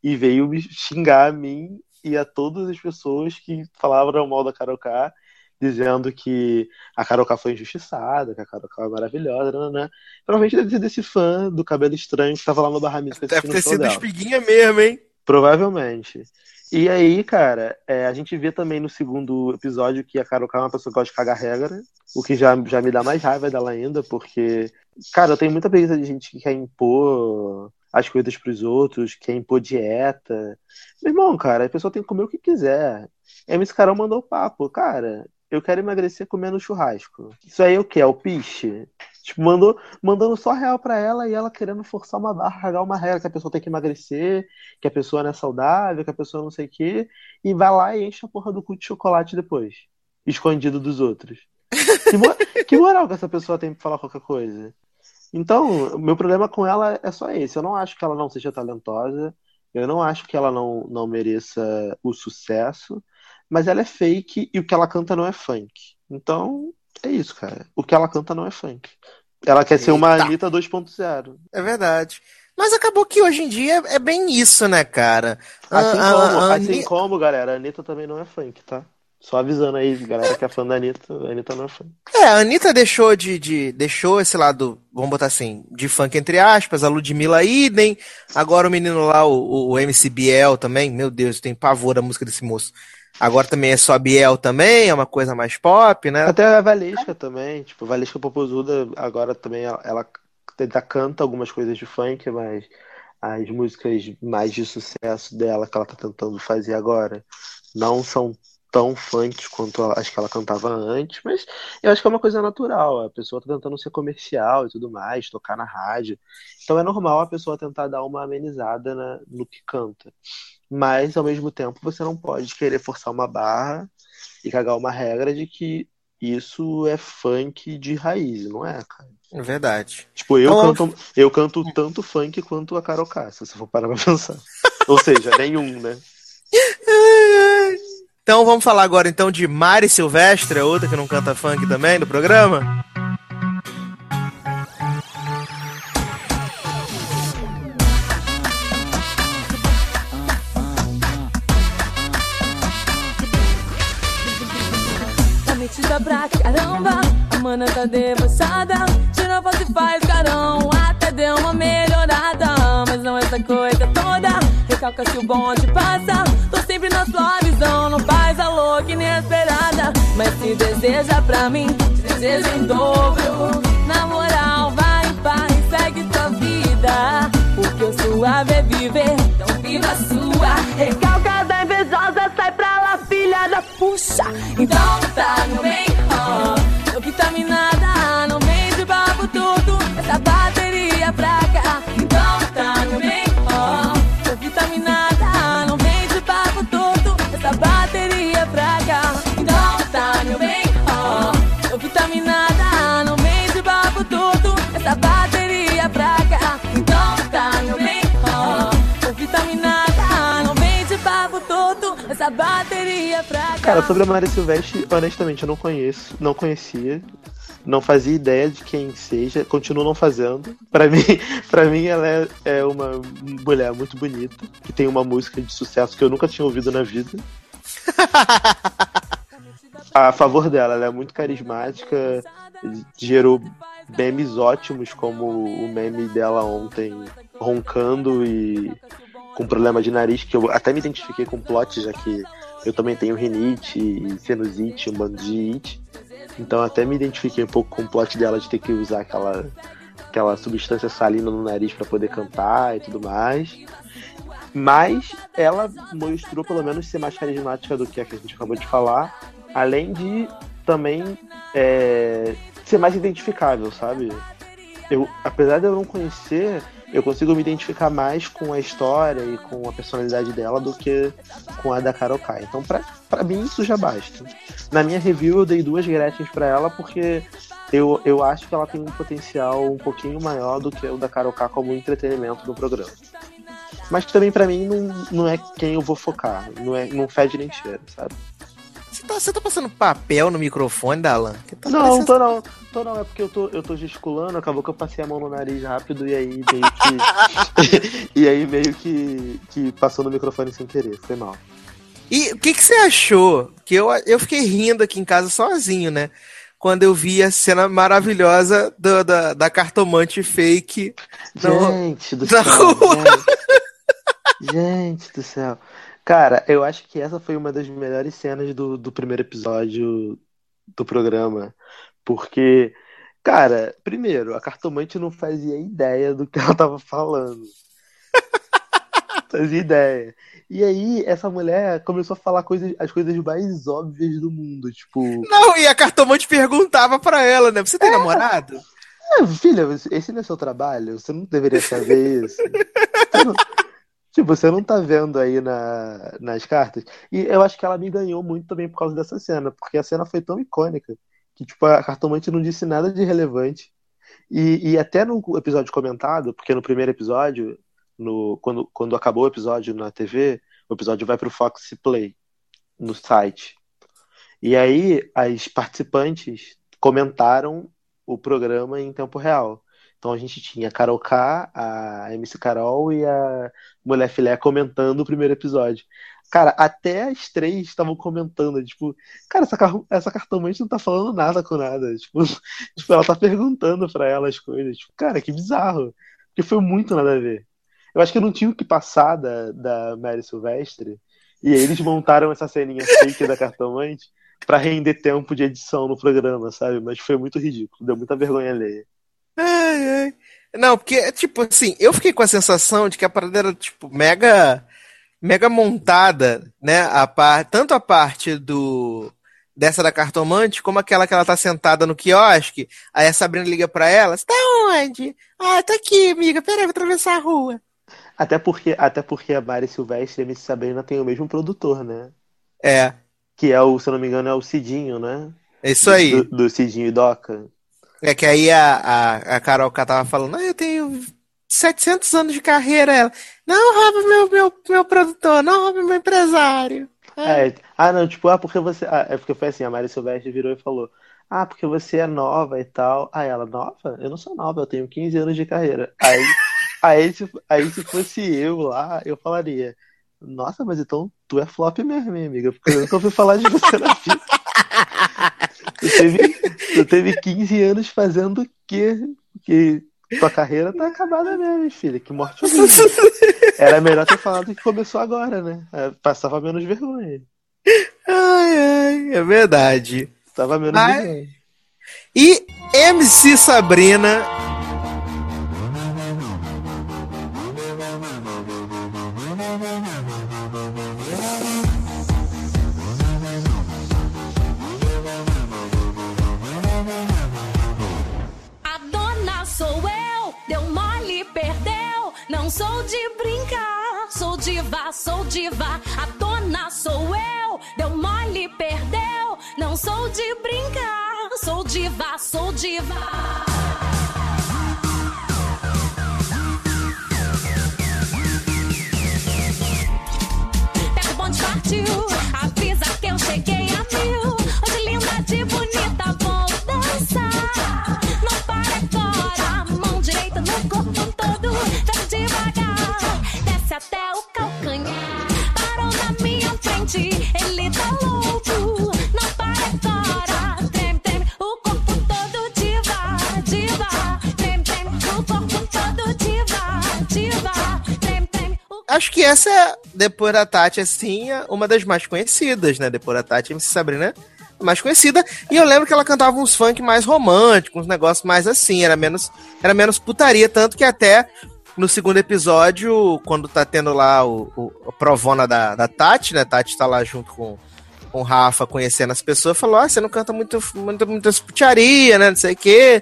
e veio me xingar a mim e a todas as pessoas que falavam mal da Karaokê dizendo que a Carol K foi injustiçada, que a Carol K é maravilhosa, né? Provavelmente deve ser desse fã do cabelo estranho que tava lá no Barra Mística Deve ter sido espiguinha mesmo, hein? Provavelmente. E aí, cara, é, a gente vê também no segundo episódio que a Carol K é uma pessoa que gosta de cagar regra, o que já, já me dá mais raiva dela ainda, porque, cara, eu tenho muita preguiça de gente que quer impor as coisas pros outros, quer impor dieta. Meu irmão, cara, a pessoa tem que comer o que quiser. A MC Carol mandou papo, cara eu quero emagrecer comendo churrasco. Isso aí é o que? É o piche? Tipo, mandou, mandando só real pra ela e ela querendo forçar uma barra, uma regra que a pessoa tem que emagrecer, que a pessoa não é saudável, que a pessoa não sei o quê, e vai lá e enche a porra do cu de chocolate depois, escondido dos outros. Que, mo que moral que essa pessoa tem pra falar qualquer coisa? Então, meu problema com ela é só esse. Eu não acho que ela não seja talentosa, eu não acho que ela não, não mereça o sucesso mas ela é fake e o que ela canta não é funk. Então, é isso, cara. O que ela canta não é funk. Ela quer ser uma Anitta 2.0. É verdade. Mas acabou que hoje em dia é bem isso, né, cara? Assim, ah, como, ah, assim como, galera, a Anitta também não é funk, tá? Só avisando aí, galera que é fã da Anitta, a Anitta não é fã. É, a Anitta deixou de, de. deixou esse lado, vamos botar assim, de funk entre aspas, a Ludmilla idem. Agora o menino lá, o, o MC Biel também, meu Deus, tem pavor da música desse moço. Agora também é só Biel também, é uma coisa mais pop, né? Até a Valesca também, tipo, Valesca Popozuda agora também ela, ela canta algumas coisas de funk, mas as músicas mais de sucesso dela que ela tá tentando fazer agora não são tão funk quanto as que ela cantava antes, mas eu acho que é uma coisa natural. A pessoa tá tentando ser comercial e tudo mais, tocar na rádio. Então é normal a pessoa tentar dar uma amenizada na, no que canta. Mas, ao mesmo tempo, você não pode querer forçar uma barra e cagar uma regra de que isso é funk de raiz, não é, cara? É verdade. Tipo, eu, então, canto, eu canto tanto funk quanto a Carol K, se você for parar pra pensar. Ou seja, nenhum, né? Então vamos falar agora então de Mari Silvestre, outra que não canta funk também do programa. metida pra caramba. A mana tá debochada. Tira foto e faz carão. Até deu uma melhorada. Mas não essa coisa toda. Recalca se o bonde passa. Tô sempre na sua visão. Não inesperada. Mas se deseja pra mim, te deseja em dobro. Na moral, vai em paz, segue sua vida. Porque eu sou suave é viver, então viva a sua. Recalcada invejosa, sai pra lá, filha da puxa. Então tá no bem, ó. Tô vitaminada, bateria fraca. Cara, sobre a Maria Silvestre, honestamente, eu não conheço, não conhecia. Não fazia ideia de quem seja, continuo não fazendo. Pra mim, pra mim ela é, é uma mulher muito bonita, que tem uma música de sucesso que eu nunca tinha ouvido na vida. A favor dela, ela é muito carismática, gerou memes ótimos, como o meme dela ontem roncando e com problema de nariz, que eu até me identifiquei com o plot, já que eu também tenho rinite e sinusite, um bando de it. Então até me identifiquei um pouco com o plot dela de ter que usar aquela, aquela substância salina no nariz para poder cantar e tudo mais. Mas ela mostrou pelo menos ser mais carismática do que a que a gente acabou de falar, além de também é, ser mais identificável, sabe? Eu, apesar de eu não conhecer, eu consigo me identificar mais com a história e com a personalidade dela do que com a da Karol Kai. Então, pra, pra mim, isso já basta. Na minha review, eu dei duas Gretchens pra ela porque eu, eu acho que ela tem um potencial um pouquinho maior do que o da Karol Kai como entretenimento no programa. Mas também, pra mim, não, não é quem eu vou focar. Não, é, não fede nem cheira, sabe? Você tá, você tá passando papel no microfone, Dalan? Tá Não, parecendo- tô não. Tô não, é porque eu tô, eu tô gesticulando, acabou que eu passei a mão no nariz rápido e aí meio que. e aí meio que, que passou no microfone sem querer, foi mal. E o que, que você achou? Que eu, eu fiquei rindo aqui em casa sozinho, né? Quando eu vi a cena maravilhosa do- da, da cartomante fake. no- Gente do na céu. Gente. Gente do céu. Cara, eu acho que essa foi uma das melhores cenas do, do primeiro episódio do programa. Porque, cara, primeiro, a cartomante não fazia ideia do que ela tava falando. fazia ideia. E aí, essa mulher começou a falar coisas, as coisas mais óbvias do mundo. Tipo, Não, e a cartomante perguntava pra ela, né? Você tem namorado? "Ah, filha, esse não é seu trabalho? Você não deveria saber isso? Você não- Tipo, você não tá vendo aí na, nas cartas. E eu acho que ela me ganhou muito também por causa dessa cena, porque a cena foi tão icônica que, tipo, a cartomante não disse nada de relevante. E, e até no episódio comentado, porque no primeiro episódio, no, quando, quando acabou o episódio na TV, o episódio vai pro Fox Play, no site. E aí as participantes comentaram o programa em tempo real. Então a gente tinha a Carol K, a MC Carol e a Mulher Filé comentando o primeiro episódio. Cara, até as três estavam comentando, tipo, cara, essa, car- essa cartomante não tá falando nada com nada. Tipo, tipo, ela tá perguntando pra ela as coisas. Tipo, cara, que bizarro. Porque foi muito nada a ver. Eu acho que não tinha o que passar da, da Mary Silvestre. E aí eles montaram essa ceninha fake da cartomante pra render tempo de edição no programa, sabe? Mas foi muito ridículo, deu muita vergonha alheia. Ai, ai. Não, porque, tipo assim, eu fiquei com a sensação de que a parada era, tipo, mega, mega montada, né? A par... Tanto a parte do dessa da cartomante, como aquela que ela tá sentada no quiosque, aí a Sabrina liga pra ela, você tá onde? Ah, tá aqui, amiga, peraí, vou atravessar a rua. Até porque, até porque a Mari Silvestre e a MC Sabrina têm o mesmo produtor, né? É, Que é o, se eu não me engano, é o Cidinho, né? é isso aí. Do, do Cidinho e Doca. É que aí a, a, a Carol K tava falando, ah, eu tenho 700 anos de carreira, ela, não rouba meu, meu, meu produtor, não rouba meu empresário. É, ah, não, tipo, ah, porque você. Ah, é porque foi assim, a Mari Silvestre virou e falou: Ah, porque você é nova e tal. Aí ela, nova? Eu não sou nova, eu tenho 15 anos de carreira. Aí, aí, se, aí se fosse eu lá, eu falaria: Nossa, mas então tu é flop mesmo, minha amiga, porque eu nunca ouvi falar de você na vida. Tu teve, tu teve 15 anos fazendo o quê? Que tua carreira tá acabada mesmo, filha. Que morte horrível. Era melhor ter falado que começou agora, né? É, Passava menos vergonha. Ai, ai, é verdade. Tava menos Ai. vergonha. E MC Sabrina Não sou de brincar, sou diva, sou diva. A dona sou eu, deu mole, perdeu. Não sou de brincar, sou diva, sou diva. Pega o bonde, partiu. Até o calcanhar. Parou na minha frente. Ele tá louco. Não para agora. Treme, treme o corpo todo. Diva, diva. Treme, treme o corpo todo. Diva, diva. Treme, treme o Acho que essa é, depois da Tati, assim, é uma das mais conhecidas, né? Depois da Tati, MC Sabrina, a mais conhecida. E eu lembro que ela cantava uns funk mais românticos, uns negócios mais assim, era menos, era menos putaria, tanto que até no segundo episódio, quando tá tendo lá o, o- a provona da, da Tati, né? Tati tá lá junto com, com o Rafa, conhecendo as pessoas, falou: Ah, você não canta muito, muito, muitas putaria, né? Não sei o quê.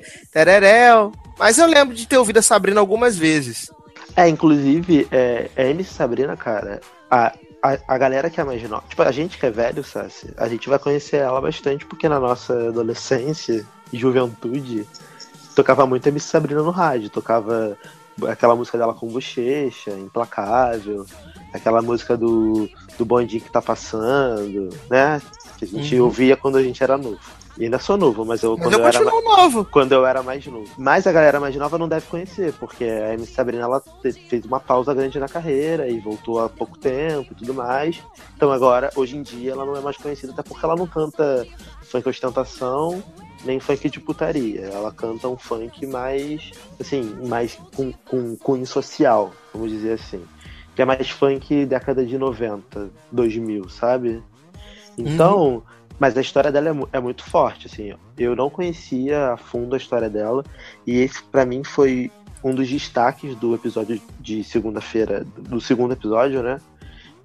Mas eu lembro de ter ouvido a Sabrina algumas vezes. É, inclusive, é, a MC Sabrina, cara, a, a, a galera que é mais nova, tipo, a gente que é velho, Sassi, a gente vai conhecer ela bastante, porque na nossa adolescência e juventude, tocava muito MC Sabrina no rádio, tocava aquela música dela com bochecha, Implacável, aquela música do, do bondinho que tá passando, né? Que a gente Uhum. ouvia quando a gente era novo. E ainda sou novo, mas eu Mas quando eu eu era continuo novo. quando eu era mais novo. Mas a galera mais nova não deve conhecer, porque a MC Sabrina ela fez uma pausa grande na carreira e voltou há pouco tempo e tudo mais. Então agora, hoje em dia, ela não é mais conhecida, até porque ela não canta funk ostentação, nem funk de putaria. Ela canta um funk mais, assim, mais com, com cunho social, vamos dizer assim. Que é mais funk década de 90, 2000, sabe? Então, mas a história dela é, é muito forte, assim. Eu não conhecia a fundo a história dela e esse pra mim foi um dos destaques do episódio de segunda-feira, do segundo episódio, né?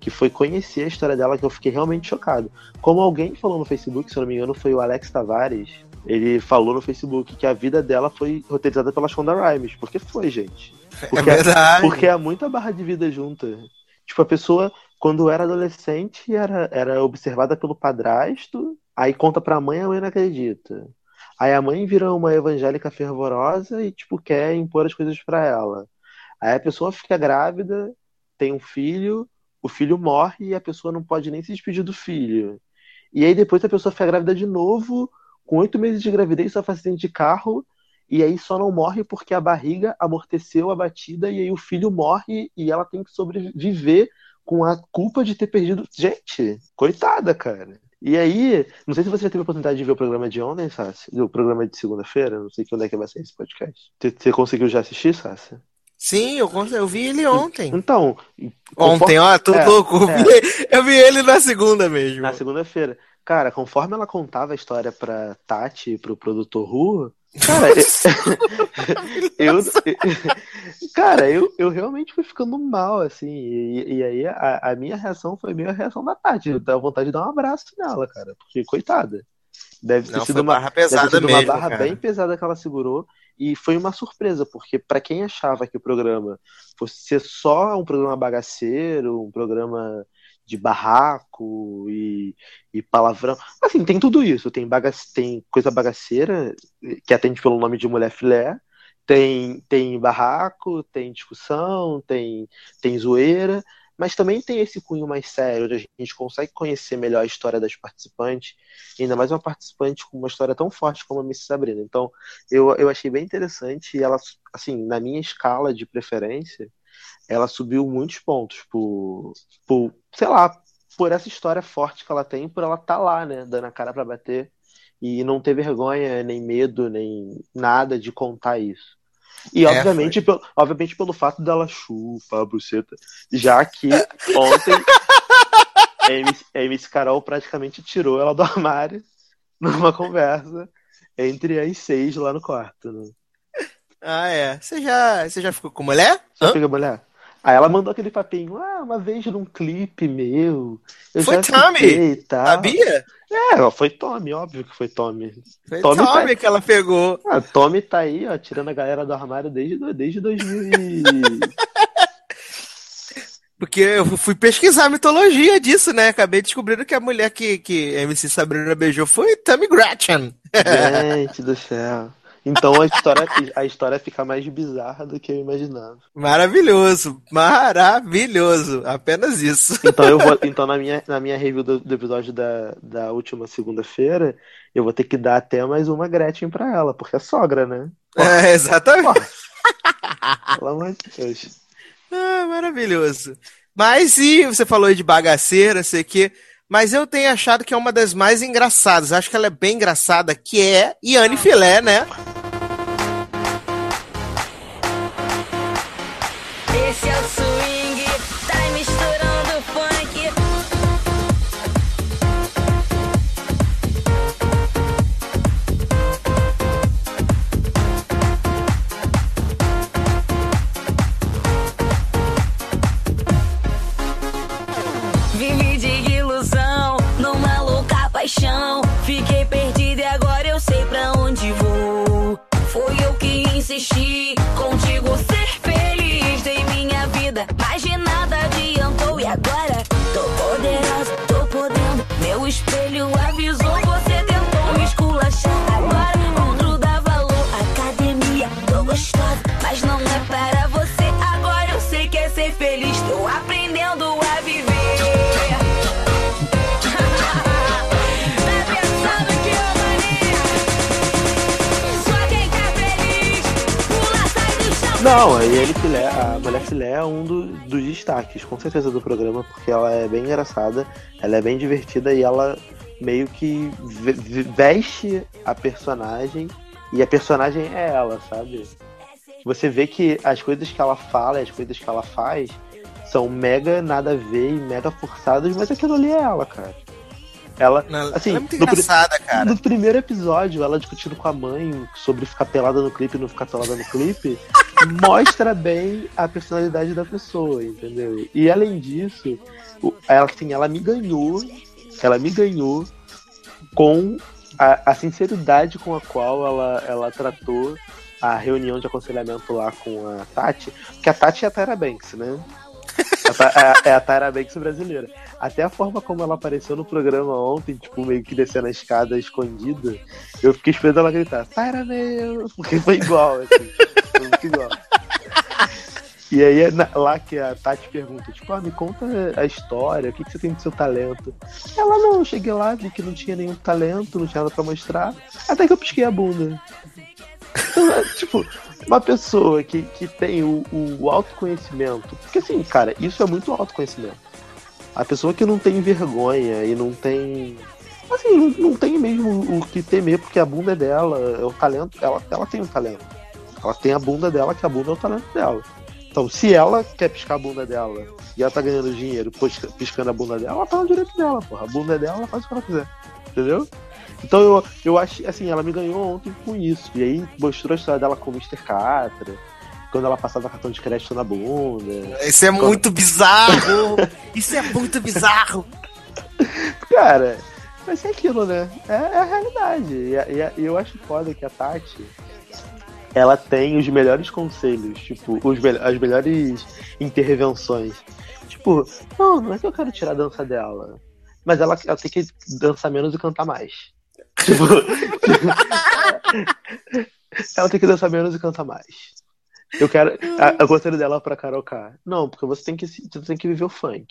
Que foi conhecer a história dela que eu fiquei realmente chocado. Como alguém falou no Facebook, se eu não me engano, foi o Alex Tavares. Ele falou no Facebook que a vida dela foi roteirizada pela Shonda Rhimes. Porque foi, gente. Porque é verdade. porque é muita barra de vida junta. Tipo, a pessoa, quando era adolescente, era, era observada pelo padrasto, aí conta pra mãe, a mãe não acredita. Aí a mãe vira uma evangélica fervorosa e, tipo, quer impor as coisas pra ela. Aí a pessoa fica grávida, tem um filho, o filho morre e a pessoa não pode nem se despedir do filho. E aí depois a pessoa fica grávida de novo, com oito meses de gravidez, só faz acidente de carro, e aí só não morre porque a barriga amorteceu a batida e aí o filho morre e ela tem que sobreviver com a culpa de ter perdido. Gente, coitada, cara. E aí, não sei se você já teve a oportunidade de ver o programa de ontem, Sassi, o programa de segunda-feira, não sei quando é que vai sair esse podcast. Você- conseguiu já assistir, Sassi? Sim, eu, eu vi ele ontem. Então, Ontem, ó, tô É, louco. É. eu vi ele na segunda mesmo. na segunda-feira. Cara, conforme ela contava a história pra Tati e pro produtor Ru, cara, eu, eu- cara, eu, eu realmente fui ficando mal, assim, e, e aí a, a minha reação foi meio a reação da Tati, eu tava vontade de dar um abraço nela, cara, porque, coitada, deve ter Não, sido uma, barra deve ter pesada sido uma mesmo, barra cara. bem pesada que ela segurou, e foi uma surpresa, porque pra quem achava que o programa fosse ser só um programa bagaceiro, um programa de barraco e, e palavrão. Assim, tem tudo isso. Tem, baga tem coisa bagaceira, que atende pelo nome de mulher filé. Tem, tem barraco, tem discussão, tem, tem zoeira. Mas também tem esse cunho mais sério, onde a gente consegue conhecer melhor a história das participantes. Ainda mais uma participante com uma história tão forte como a Miss Sabrina. Então, eu, eu achei bem interessante. E ela, assim, na minha escala de preferência, ela subiu muitos pontos por, por, sei lá, por essa história forte que ela tem, por ela estar lá, né, dando a cara pra bater e não ter vergonha, nem medo, nem nada de contar isso. E É, obviamente, pelo, obviamente pelo fato dela chupar a buceta, já que ontem a MC, a MC Carol praticamente tirou ela do armário numa conversa entre as seis lá no quarto, né? Ah, é. Você já, você já ficou com mulher? Só Hã? mulher. Aí ela mandou aquele papinho, ah, uma vez num clipe meu, eu Foi Tommy? Sabia? É, foi Tommy, óbvio que foi Tommy. Foi Tommy Tommy, tá- que ela pegou. Ah, Tommy tá aí, ó, tirando a galera do armário desde, desde 2000 e... Porque eu fui pesquisar a mitologia disso, né? Acabei descobrindo que a mulher que, que MC Sabrina beijou foi Tammy Gretchen. Gente do céu. Então a história, a história fica mais bizarra do que eu imaginava. Maravilhoso, maravilhoso. Apenas isso. Então eu vou, então na minha, na minha review do, do episódio da, da última segunda-feira, eu vou ter que dar até mais uma Gretchen pra ela, porque é sogra, né? É, exatamente. Pelo amor de Deus. Ah, maravilhoso. Mas e você falou aí de bagaceira, sei que. Mas eu tenho achado que é uma das mais engraçadas. Acho que ela é bem engraçada, que é Iane Filé, né? Não, a Iane Filé, a Mulher Filé é um do- dos destaques, com certeza, do programa, porque ela é bem engraçada, ela é bem divertida e ela meio que ve- ve- veste a personagem e a personagem é ela, sabe? Você vê que as coisas que ela fala e as coisas que ela faz são mega nada a ver e mega forçadas, mas aquilo ali é ela, cara. Ela, Ela assim, é muito no pri- engraçada, cara. no primeiro episódio, ela discutindo com a mãe sobre ficar pelada no clipe e não ficar pelada no clipe, mostra bem a personalidade da pessoa, entendeu? E além disso, ela, assim, ela me ganhou, ela me ganhou com a, a sinceridade com a qual ela, ela tratou a reunião de aconselhamento lá com a Tati, que a Tati é a Tyra Banks, né? É, é a Tyra Banks brasileira. Até a forma como ela apareceu no programa ontem, tipo, meio que descendo a escada escondida, eu fiquei esperando ela gritar, Tyra Banks, porque foi igual, assim, foi muito igual. E aí é lá que a Tati pergunta, tipo, ah, me conta a história, o que, que você tem do seu talento? Ela, não, eu cheguei lá, vi que não tinha nenhum talento, não tinha nada pra mostrar, até que eu pisquei a bunda. Então, é, tipo, uma pessoa que, que tem o, o autoconhecimento, porque assim, cara, isso é muito autoconhecimento. A pessoa que não tem vergonha e não tem. Assim, não, não tem mesmo o que temer, porque a bunda é dela, é o talento, ela, ela tem o talento. Ela tem a bunda dela, que a bunda é o talento dela. Então, se ela quer piscar a bunda dela e ela tá ganhando dinheiro pisca- piscando a bunda dela, ela tá no direito dela, porra. A bunda é dela, ela faz o que ela quiser. Entendeu? Então eu, eu acho, assim, ela me ganhou ontem com isso. E aí mostrou a história dela com o Mr. Catra, quando ela passava cartão de crédito na bunda. Isso é muito bizarro! Isso é muito bizarro! Cara, mas é aquilo, né? É, é a realidade. E, e- e eu acho foda que a Tati, ela tem os melhores conselhos, tipo, os me- as melhores intervenções. Tipo, não, não é que eu quero tirar a dança dela. Mas ela, ela tem que dançar menos e cantar mais. Tipo, ela tem que dançar menos e cantar mais. Eu quero. A, o conselho dela pra Carol K. Não, porque você tem que, você tem que viver o funk.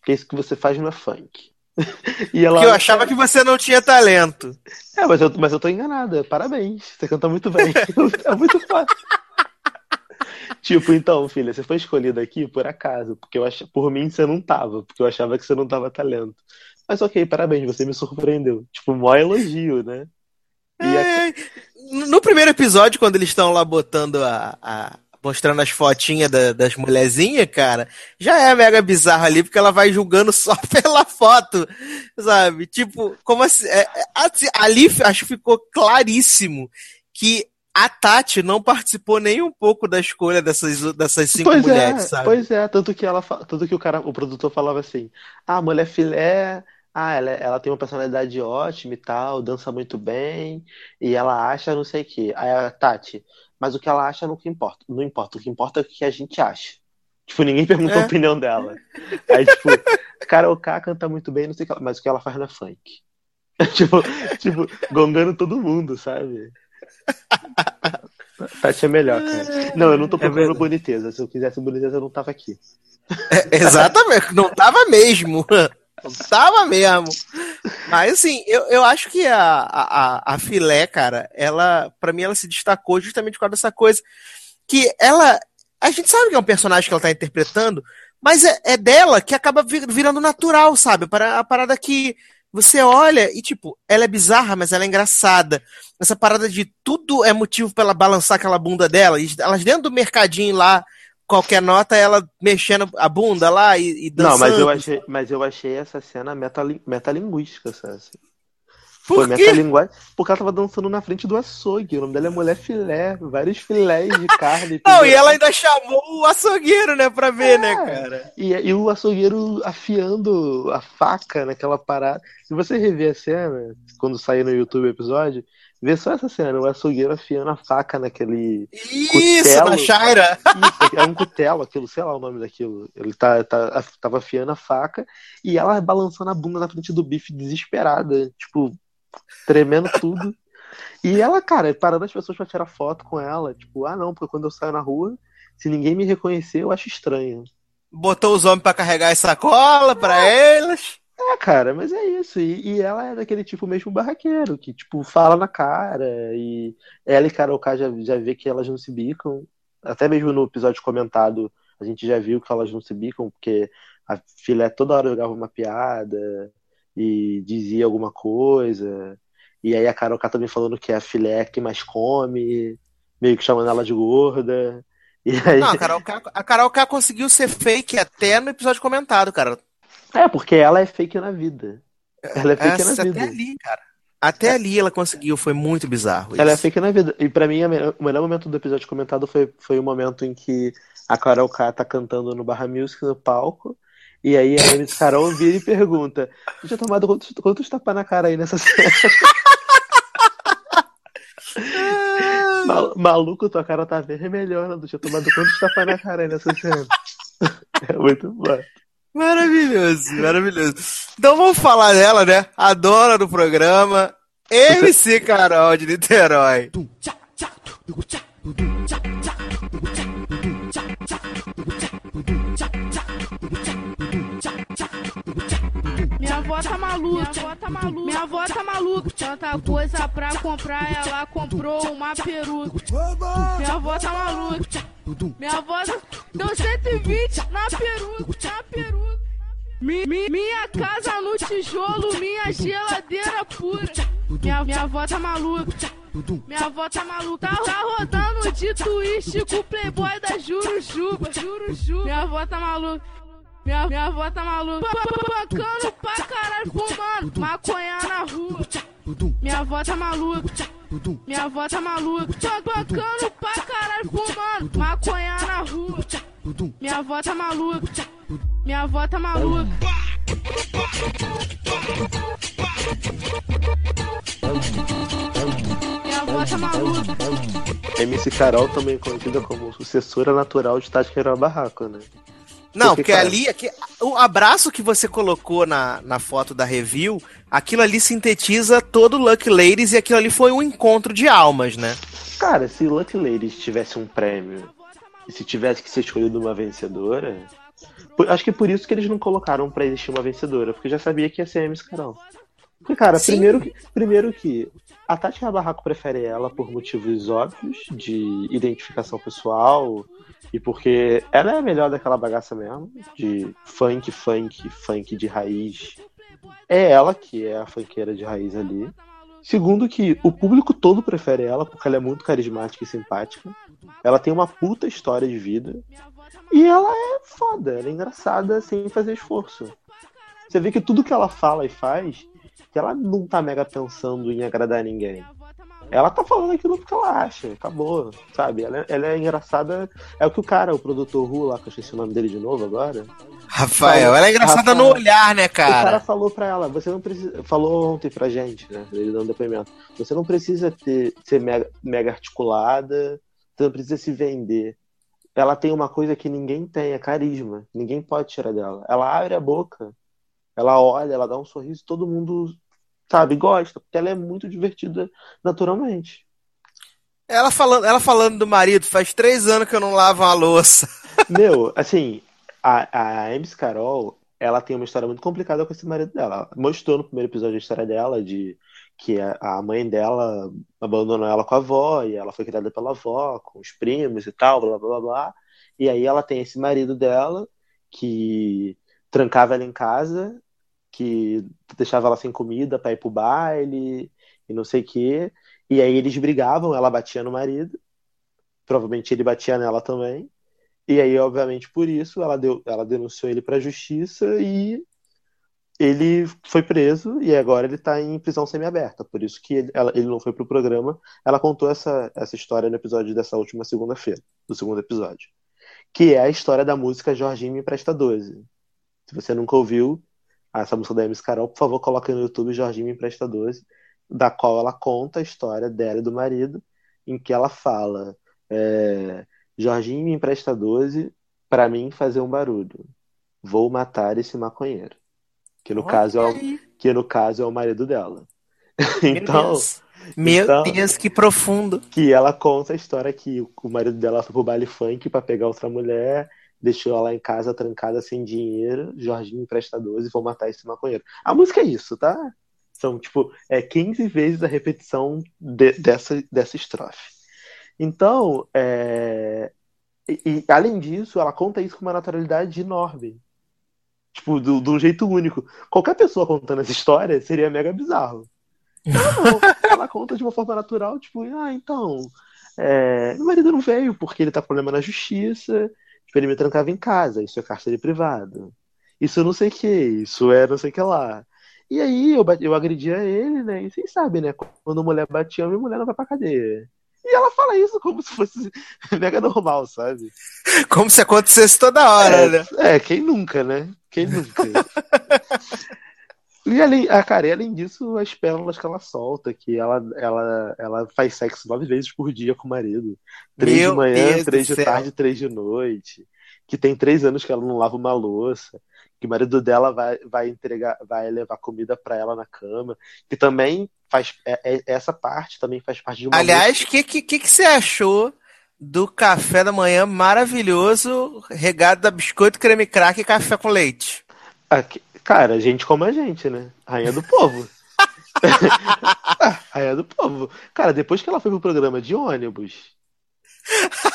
Porque isso que você faz não é funk. E ela, Porque eu achava que você não tinha talento. É, mas eu, mas eu tô enganada. Parabéns. Você canta muito bem. é muito fácil. Tipo, então, filha, você foi escolhida aqui por acaso, porque eu ach... por mim você não tava, porque eu achava que você não tava talento. Mas ok, parabéns, você me surpreendeu. Tipo, maior elogio, né? E a- É, No primeiro episódio, quando eles estão lá botando a. a- mostrando as fotinhas da- das mulherzinhas, cara, já é mega bizarro ali, porque ela vai julgando só pela foto, sabe? Tipo, como assim? é- é- assim, ali acho que ficou claríssimo que a Tati não participou nem um pouco da escolha dessas, dessas cinco pois mulheres, é, sabe? pois é, tanto que ela, tanto que o cara, o produtor falava assim: "Ah, a mulher filé, ah, ela, ela tem uma personalidade ótima e tal, dança muito bem, e ela acha não sei o quê". Aí a Tati, mas o que ela acha não importa, não importa, o que importa é o que a gente acha. Tipo, ninguém perguntou É. a opinião dela. Aí, tipo, Carol K canta muito bem, não sei o que ela, mas o que ela faz não é funk. tipo, tipo, gongando todo mundo, sabe? Tati é melhor, cara. Não, eu não tô procurando verdade. boniteza. Se eu quisesse boniteza, eu não tava aqui. É, exatamente, não tava mesmo. Não tava mesmo. Mas assim, eu, eu acho que a, a, a filé, cara, ela, pra mim, ela se destacou justamente por causa dessa coisa. Que ela. A gente sabe que é um personagem que ela tá interpretando, mas é, é dela que acaba vir- virando natural, sabe? Para a parada que você olha e, tipo, ela é bizarra, mas ela é engraçada. Essa parada de tudo é motivo pra ela balançar aquela bunda dela. E elas dentro do mercadinho lá, qualquer nota, ela mexendo a bunda lá e, e dançando. Não, mas eu achei, mas eu achei essa cena metali, metalinguística, sabe? Por Foi quê? metalinguagem. Porque ela tava dançando na frente do açougue. O nome dela é Mulher Filé. Vários filés de carne. Não, e ela ainda chamou o açougueiro, né, pra ver, É. né, cara? E, e o açougueiro afiando a faca naquela parada. Se você rever a cena, quando sair no YouTube o episódio, vê só essa cena, o açougueiro afiando a faca naquele. Isso, Cutelo. na Shaira. Isso, é um cutelo, aquilo, sei lá o nome daquilo. Ele tá, tá, tava afiando a faca e ela balançando a bunda na frente do bife desesperada, tipo, tremendo tudo. E ela, cara, parando as pessoas pra tirar foto com ela, tipo, ah não, porque quando eu saio na rua, se ninguém me reconhecer, eu acho estranho. Botou os homens pra carregar as sacola pra eles. É, cara, mas é isso. E, e ela é daquele tipo mesmo barraqueiro, que, tipo, fala na cara. E ela e Carol K já, já vê que elas não se bicam. Até mesmo no episódio comentado, a gente já viu que elas não se bicam, porque a filé toda hora jogava uma piada e dizia alguma coisa. E aí a Carol K também falando que é a filé que mais come, meio que chamando ela de gorda. E aí... Não, a Carol, K, a Carol K conseguiu ser fake até no episódio comentado, cara. É, porque ela é fake na vida. Ela é fake Essa na até vida. ali, cara. Até ali ela conseguiu, foi muito bizarro. Ela é isso. fake na vida. E pra mim, melhor- o melhor momento do episódio comentado foi, foi o momento em que a Carol K tá cantando no Barra Music no palco. E aí a MC Carol vira e pergunta: Tu tinha tomado quantos, quantos tapas na cara aí nessa cena? Mal- maluco, tua cara tá vermelhona. Tu tinha tomado quantos tapas na cara aí nessa cena? É muito bom. Maravilhoso, maravilhoso. Então vamos falar dela, né? A dona do programa, MC Carol de Niterói. Minha avó tá maluca, minha avó tá maluca, minha avó tá maluca. Tanta coisa pra comprar, ela comprou uma peruca. Minha avó tá maluca, minha avó deu 120 na peruca, na peruca. Mi- mi- minha casa no tijolo, minha geladeira pura. Minha, minha avó tá maluca. Minha avó tá maluca. Tá, tá rodando de twist com o playboy da Jurujuba. Jurujuba. Minha avó tá maluca. Minha, minha avó tá maluca. Bacando pra caralho, fumando. Maconha na rua. Minha avó tá maluca. Minha avó tá maluca. Bacando pra caralho, fumando. Maconha na rua. Minha avó tá maluca. Minha avó tá maluca. Minha avó tá maluca. MC Carol, também conhecida como sucessora natural de Tati Queira Barraco, né? Não, Porque, cara- ali, aqui, o abraço que você colocou na, na foto da review, aquilo ali sintetiza todo o Lucky Ladies e aquilo ali foi um encontro de almas, né? Cara, se Lucky Ladies tivesse um prêmio e se tivesse que ser escolhido uma vencedora, acho que é por isso que eles não colocaram pra existir uma vencedora, porque já sabia que ia ser a MC Carol. Porque, cara, Sim. primeiro que, primeiro que a Tati Barraco prefere ela por motivos óbvios de identificação pessoal e porque ela é a melhor daquela bagaça mesmo, de funk, funk, funk de raiz. É ela que é a funkeira de raiz ali. Segundo que o público todo prefere ela porque ela é muito carismática e simpática. Ela tem uma puta história de vida. E ela é foda, ela é engraçada sem fazer esforço. Você vê que tudo que ela fala e faz, que ela não tá mega pensando em agradar ninguém. Ela tá falando aquilo porque ela acha, acabou, sabe? Ela, é- ela é engraçada. É o que o cara, o produtor Ru lá, que eu esqueci o nome dele de novo agora. Rafael, ela é engraçada Rafael. no olhar, né, O cara cara? falou pra ela, você não precisa. Falou ontem pra gente, né? Ele dando depoimento. Você não precisa ter, ser mega, mega articulada, você não precisa se vender. ela tem uma coisa que ninguém tem, é carisma. Ninguém pode tirar dela. Ela abre a boca, ela olha, ela dá um sorriso, todo mundo, sabe, gosta, porque ela é muito divertida naturalmente. Ela falando, ela falando do marido, faz três anos que eu não lavo uma louça. Meu, assim, a, a MC Carol, ela tem uma história muito complicada com esse marido dela. Ela mostrou no primeiro episódio a história dela de que a, a mãe dela abandonou ela com a avó e ela foi criada pela avó, com os primos e tal, blá blá blá blá. E aí ela tem esse marido dela que trancava ela em casa, que deixava ela sem comida para ir pro baile e não sei o quê. E aí eles brigavam, ela batia no marido. Provavelmente ele batia nela também. E aí, obviamente, por isso, ela, deu, ela denunciou ele para a justiça e ele foi preso e agora ele está em prisão semiaberta. Por isso que ele, ela- ele não foi pro programa. Ela contou essa, essa história no episódio dessa última segunda-feira, do segundo episódio. Que é a história da música Jorginho Me Empresta 12. Se você nunca ouviu essa música da MC Carol, por favor, coloque no YouTube Jorginho Me Empresta 12, da qual ela conta a história dela e do marido, em que ela fala: é, Jorginho me empresta 12 para mim fazer um barulho. Vou matar esse maconheiro. Que no Olha caso é o, que no caso é o marido dela. Meu Então, Deus. Meu então- Deus, que profundo. que ela conta a história que o- marido dela foi pro baile funk pra pegar outra mulher, deixou ela em casa trancada sem dinheiro, Jorginho empresta 12, vou matar esse maconheiro. A música é isso, tá? São, tipo, é 15 vezes a repetição de- dessa, dessa estrofe. Então, é, e, e, além disso, ela conta isso com uma naturalidade enorme. Tipo, do- de um jeito único. Qualquer pessoa contando essa história seria mega bizarro. Não, ela conta de uma forma natural, tipo, ah, então, é, meu marido não veio porque ele tá com problema na justiça, tipo, ele me trancava em casa, isso é cárcere privado. Isso não sei o que, isso é não sei o que lá. E aí eu, eu agredia ele, né? E vocês sabem, né? Quando mulher batia, minha mulher não vai pra cadeia. E ela fala isso como se fosse mega normal, sabe? Como se acontecesse toda hora, né? É, quem nunca, né? Quem nunca? E além, ah, cara, além disso, as pérolas que ela solta, que ela, ela, ela faz sexo nove vezes por dia com o marido. Três Meu de manhã, Deus três de céu. tarde, três de noite. Que tem três anos que ela não lava uma louça. Que o marido dela vai, vai entregar, vai levar comida pra ela na cama. Que também faz. é- é- essa parte também faz parte de uma Aliás, o que, que, que que você achou do café da manhã maravilhoso, regado a biscoito, creme crack e café com leite? Aqui- cara, gente como a gente, né? Rainha do povo. Ah, Rainha do povo. Cara, depois que ela foi pro programa de ônibus.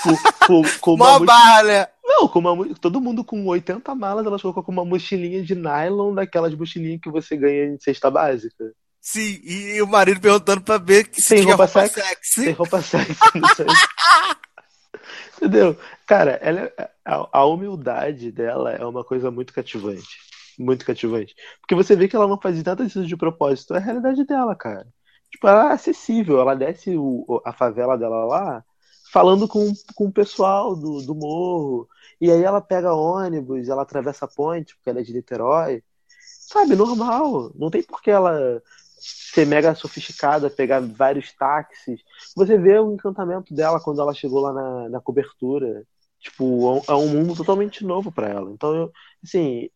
Com, com, com uma barra, né? Não, com uma, todo mundo com 80 malas, ela chegou com uma mochilinha de nylon, daquelas mochilinhas que você ganha em cesta básica. Sim, e, o marido perguntando pra ver que se Tem tinha roupa roupa sexy? sexy. Tem roupa sexy. Entendeu? Cara, ela é- a, a humildade dela é uma coisa muito cativante. Muito cativante. Porque você vê que ela não faz nada disso de propósito. É a realidade dela, cara. Tipo, ela é acessível. Ela desce o- a favela dela lá falando com, com o pessoal do, do morro. E aí ela pega ônibus, ela atravessa a ponte, porque ela é de Niterói. Sabe, normal. Não tem por que ela ser mega sofisticada, pegar vários táxis. Você vê o encantamento dela quando ela chegou lá na, na cobertura. Tipo, é um- é mundo totalmente novo pra ela. Então, eu, assim,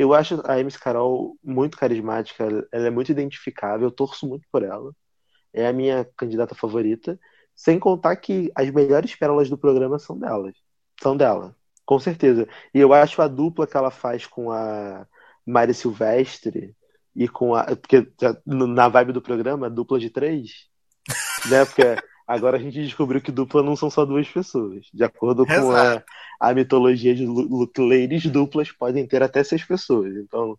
eu acho a MC Carol muito carismática, ela é muito identificável, eu torço muito por ela. É a minha candidata favorita. Sem contar que as melhores pérolas do programa são delas. São dela, com certeza. E eu acho a dupla que ela faz com a Mari Silvestre e com a. Porque na vibe do programa, dupla de três, né? Porque agora a gente descobriu que dupla não são só duas pessoas. De acordo com a, Exato. a mitologia de ladies duplas, podem ter até seis pessoas. Então,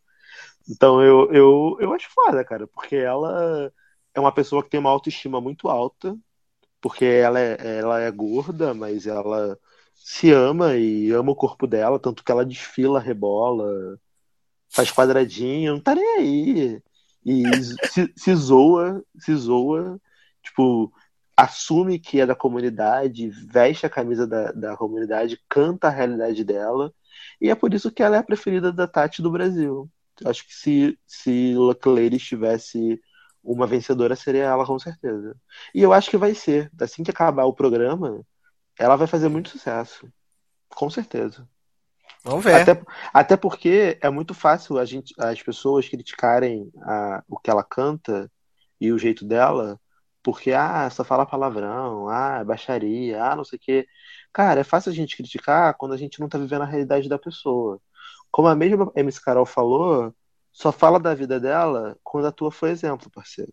então eu, eu, eu acho foda, cara, porque ela é uma pessoa que tem uma autoestima muito alta, porque ela é, ela é gorda, mas ela se ama e ama o corpo dela, tanto que ela desfila, rebola, faz quadradinho, não tá nem aí. E se, se zoa, se zoa, tipo, assume que é da comunidade, veste a camisa da, da comunidade, canta a realidade dela, e é por isso que ela é a preferida da Tati do Brasil. Eu acho que se, se Lucky Lady tivesse uma vencedora, seria ela, com certeza. E eu acho que vai ser. Assim que acabar o programa, ela vai fazer muito sucesso. Com certeza. Vamos ver. Até, até porque é muito fácil a gente, as pessoas criticarem a, o que ela canta e o jeito dela, porque, ah, só fala palavrão, ah, é baixaria, ah, não sei o quê. Cara, é fácil a gente criticar quando a gente não tá vivendo a realidade da pessoa. Como a mesma MC Carol falou, só fala da vida dela quando a tua foi exemplo, parceiro.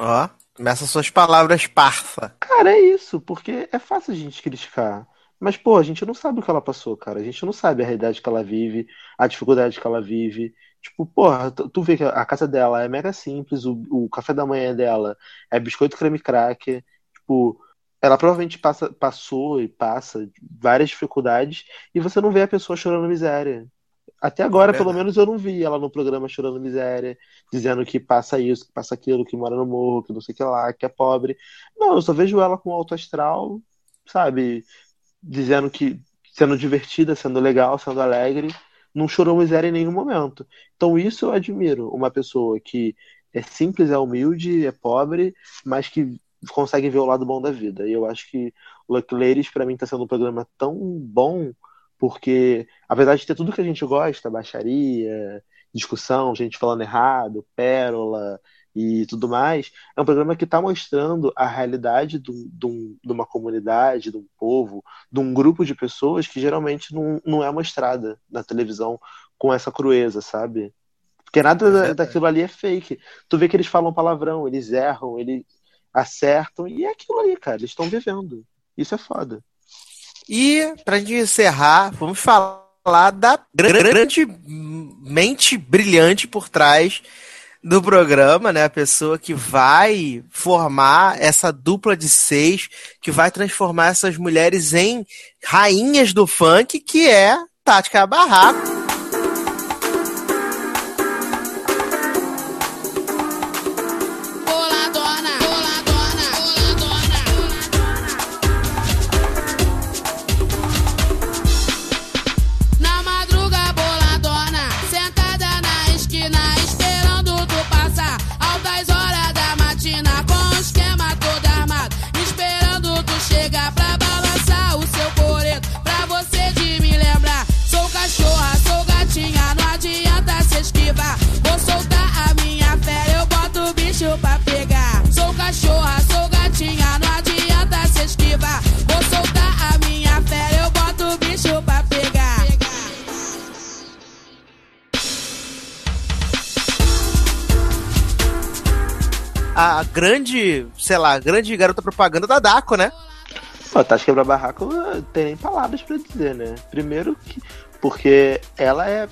Ó, começa suas palavras parça. Cara, é isso, porque é fácil a gente criticar. Mas, pô, a gente não sabe o que ela passou, cara. A gente não sabe a realidade que ela vive, a dificuldade que ela vive. Tipo, porra, tu, vê que a casa dela é mega simples, o, o café da manhã dela é biscoito creme cracker. Tipo, ela provavelmente passa, passou e passa várias dificuldades e você não vê a pessoa chorando miséria. Até agora, É pelo menos, eu não vi ela no programa chorando miséria, dizendo que passa isso, que passa aquilo, que mora no morro, que não sei o que lá, que é pobre. Não, eu só vejo ela com alto astral, sabe? Dizendo que sendo divertida, sendo legal, sendo alegre, não chorou miséria em nenhum momento. Então, isso eu admiro. Uma pessoa que é simples, é humilde, é pobre, mas que consegue ver o lado bom da vida. E eu acho que Ladies, pra mim, tá sendo um programa tão bom, porque, apesar de ter tudo que a gente gosta, baixaria, discussão, gente falando errado, pérola e tudo mais, é um programa que está mostrando a realidade de, um- de um- uma comunidade, de um povo, de um grupo de pessoas que geralmente não, não é mostrada na televisão com essa crueza, sabe? Porque nada da- verdade. daquilo ali é fake. Tu vê que eles falam palavrão, eles erram, eles acertam, e é aquilo ali, cara, eles estão vivendo. Isso é foda. E, pra gente encerrar, vamos falar da gra- grande mente brilhante por trás do programa, né? A pessoa que vai formar essa dupla de seis, que vai transformar essas mulheres em rainhas do funk, que é Tática Barraco. A grande, sei lá, a grande garota propaganda da Daco, né? Pô, Tati Quebra Barraco tem nem palavras pra dizer, né? Primeiro que. Porque ela é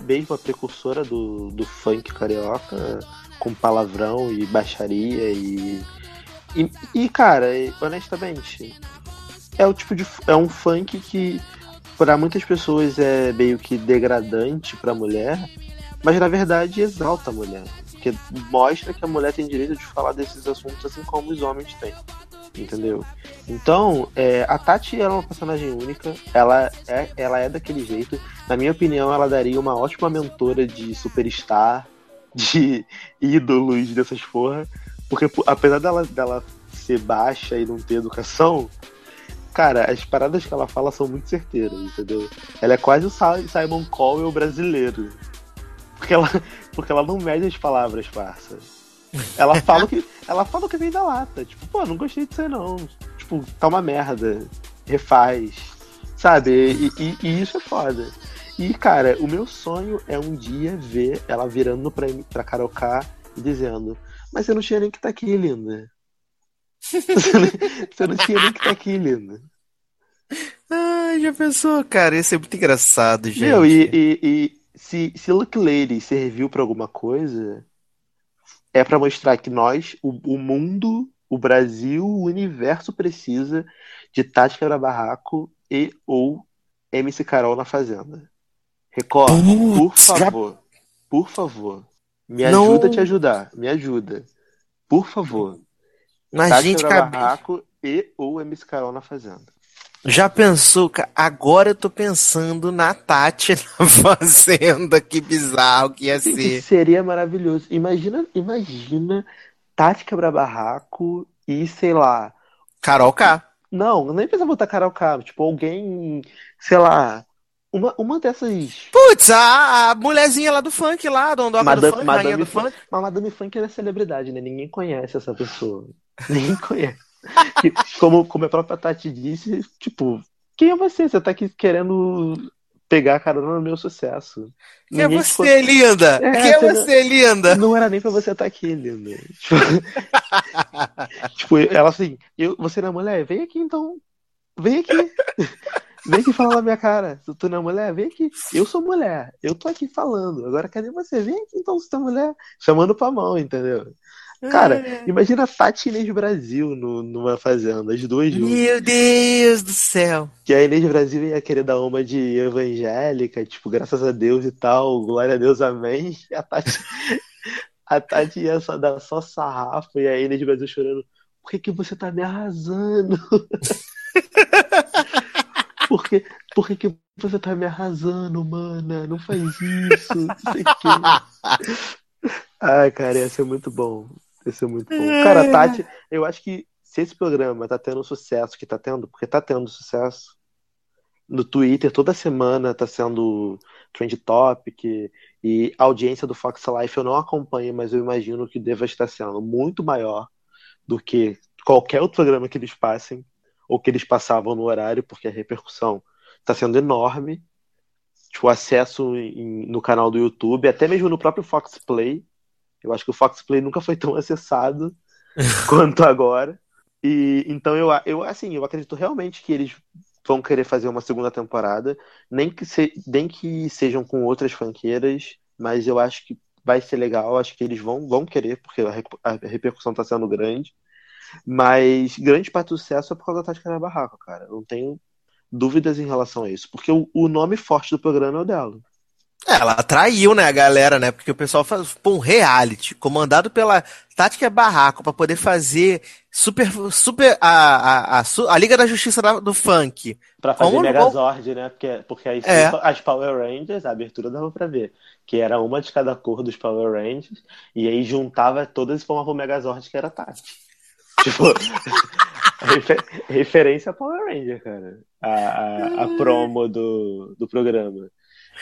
bem uma precursora do, do funk carioca, com palavrão e baixaria e. E, e, cara, honestamente, é o tipo de. É um funk que para muitas pessoas é meio que degradante pra mulher, mas na verdade exalta a mulher. Porque mostra que a mulher tem direito de falar desses assuntos assim como os homens têm. Entendeu? Então, é, a Tati é uma personagem única, ela é, ela é daquele jeito. Na minha opinião, ela daria uma ótima mentora de superstar, de ídolos dessas porra. Porque apesar dela, dela ser baixa e não ter educação, cara, as paradas que ela fala são muito certeiras, entendeu? Ela é quase o Si- Simon Cowell brasileiro. Porque ela, porque ela não mede as palavras, parça. Ela fala o que, ela fala que vem da lata. Tipo, pô, não gostei disso aí não. Tipo, tá uma merda. Refaz. Sabe? E, e- e isso é foda. E, cara, o meu sonho é um dia ver ela virando pra, pra Carol K e dizendo: Mas você não tinha nem que tá aqui, linda. Você não, você tinha nem que tá aqui, linda. Ai, já pensou, cara? Isso é muito engraçado, gente. Meu, e- e se, se Lucky Lady serviu pra alguma coisa, é pra mostrar que nós, o, o mundo, o Brasil, o universo precisa de Tati Quebra-Barraco e ou MC Carol na Fazenda. Record, por Putz, já- favor, por favor, me Não- ajuda a te ajudar, me ajuda. Por favor. Mas, Tati gente. Quebra-Barraco e ou MC Carol na Fazenda. Já pensou, cara? Agora eu tô pensando na Tati na Fazenda. Que bizarro que ia ser. seria maravilhoso. Imagina, imagina Tati Quebra-Barraco e, sei lá, Carol K. Não, nem precisa botar Carol K. Tipo, alguém, sei lá, uma, uma dessas. Putz, a, a mulherzinha lá do funk lá, dondoca do Madame, funk, rainha Madame do Funk. funk. Mas Madame Funk ela é celebridade, né? Ninguém conhece essa pessoa. Ninguém conhece. Que- Como, como a própria Tati disse, tipo, quem é você? Você tá aqui querendo pegar carona no meu sucesso. Quem é você, linda? É, Quem é você não- linda? Não era nem pra você estar aqui, linda. Tipo, tipo, ela assim, eu, você não é mulher? Vem aqui então. Vem aqui. Vem aqui falar na minha cara. Se tu não é mulher, vem aqui. Eu sou mulher. Eu tô aqui falando. Agora cadê você? Vem aqui então, se tu é mulher. Chamando pra mão, entendeu? Cara, imagina a Tati e Inês Brasil no, numa fazenda, as duas juntas. Meu Deus do céu. Que a Inês Brasil ia querer dar uma de evangélica, tipo, graças a Deus e tal, glória a Deus, amém. E a Tati, a Tati ia só dar só sarrafo e a Inês Brasil chorando. Por que, que você tá me arrasando? Por que, por que, que você tá me arrasando, mana? Não faz isso, não sei o quê. Ai, cara, ia ser muito bom. Ia ser muito bom. Cara, a Tati, eu acho que se esse programa tá tendo o sucesso que tá tendo, porque tá tendo sucesso, no Twitter toda semana tá sendo trend topic e a audiência do Fox Life eu não acompanho, mas eu imagino que deva estar sendo muito maior do que qualquer outro programa que eles passem ou que eles passavam no horário, porque a repercussão está sendo enorme. Tipo, o acesso em- no canal do YouTube, até mesmo no próprio Fox Play. Eu acho que o Fox Play nunca foi tão acessado quanto agora. E então eu, eu assim, eu acredito realmente que eles vão querer fazer uma segunda temporada, nem que, se, nem que sejam com outras franqueiras, mas eu acho que vai ser legal, acho que eles vão, vão querer, porque a, rep- a repercussão está sendo grande. Mas grande parte do sucesso é por causa da Tática na Barraca, cara. Eu não tenho dúvidas em relação a isso, porque o, o nome forte do programa é o dela. É, Ela atraiu, né, a galera, né? Porque o pessoal faz pô, um reality comandado pela Tática Barraco pra poder fazer super, super a, a, a, a Liga da Justiça da- do Funk. Pra fazer Como- Megazord, né? Porque, porque aí É. as Power Rangers, a abertura dava pra ver. Que era uma de cada cor dos Power Rangers, e aí juntava todas e formava o Megazord, que era Tati. Tipo, refer- referência a Power Ranger, cara. A, a, a promo do, do programa.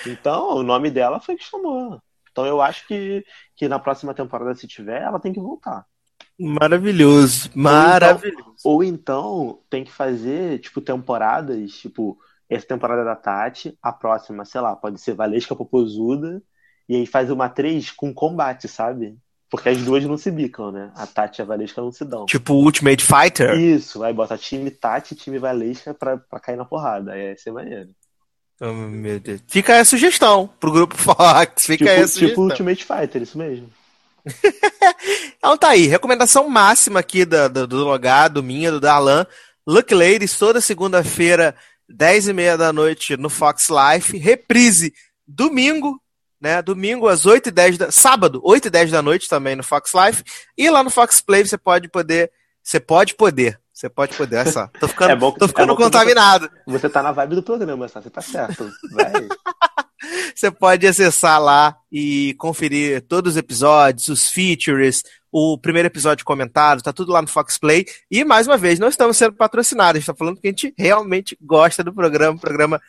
Então, o nome dela foi que chamou. Então eu acho que, que na próxima temporada, se tiver, ela tem que voltar. Maravilhoso, maravilhoso. Ou então tem que fazer, tipo, temporadas, tipo, essa temporada da Tati, a próxima, sei lá, pode ser Valesca Popozuda, e aí faz uma três com combate, sabe? Porque as duas não se bicam, né? A Tati e a Valesca não se dão. Tipo Ultimate Fighter. Isso, aí bota time Tati e time Valesca pra, pra cair na porrada. Aí ia ser maneiro. Oh, meu Deus. Fica aí a sugestão pro grupo Fox. Fica Tipo, aí a tipo sugestão. Ultimate Fighter, isso mesmo. Então tá aí, recomendação máxima aqui da- do, do Logado, minha, do Darlan. Lucky Ladies, toda segunda-feira, 10 e meia da noite no Fox Life. Reprise domingo, né? Domingo às 8 e 10 da... Sábado, 8 e 10 da noite também no Fox Life. E lá no Fox Play você pode poder... Você pode poder. Você pode poder, olha só. Tô ficando, É bom que- tô ficando é bom contaminado. Você tá na vibe do programa, tá? Você tá certo. Você pode acessar lá e conferir todos os episódios, os features, o primeiro episódio comentado, tá tudo lá no Fox Play. E mais uma vez, não estamos sendo patrocinados, a gente tá falando que a gente realmente gosta do programa, o programa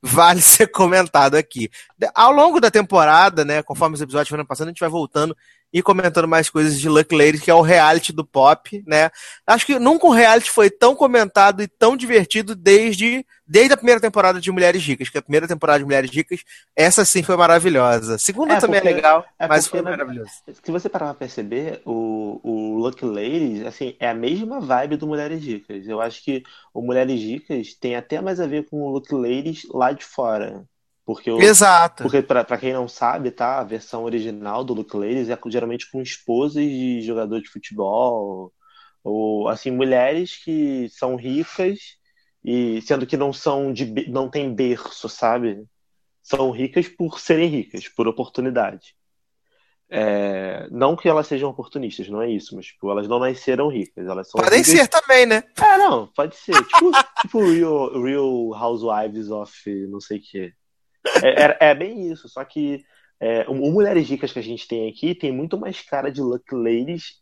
vale ser comentado aqui. Ao longo da temporada, né, conforme os episódios foram passando, a gente vai voltando e comentando mais coisas de Lucky Ladies, que é o reality do pop, né? Acho que nunca um reality foi tão comentado e tão divertido desde, desde a primeira temporada de Mulheres Ricas, que a primeira temporada de Mulheres Ricas, essa sim foi maravilhosa. A segunda É, também porque- é legal, é mas foi na- maravilhosa. Se você parar pra perceber, o, o Lucky Ladies, assim, é a mesma vibe do Mulheres Ricas. Eu acho que o Mulheres Ricas tem até mais a ver com o Lucky Ladies lá de fora. Porque, o, Exato. porque pra, pra quem não sabe, tá? A versão original do Lucky Ladies é geralmente com esposas de jogador de futebol. Ou, assim, mulheres que são ricas e sendo que não são de, não tem berço, sabe? São ricas por serem ricas, por oportunidade. É, não que elas sejam oportunistas, não é isso, mas tipo, elas não nasceram ricas, elas são Podem ricas- ser também, né? É, não, pode ser. Tipo, tipo Real, Real Housewives of não sei o quê. É, é, é bem isso, só que é, o o Mulheres Ricas que a gente tem aqui tem muito mais cara de Lucky Ladies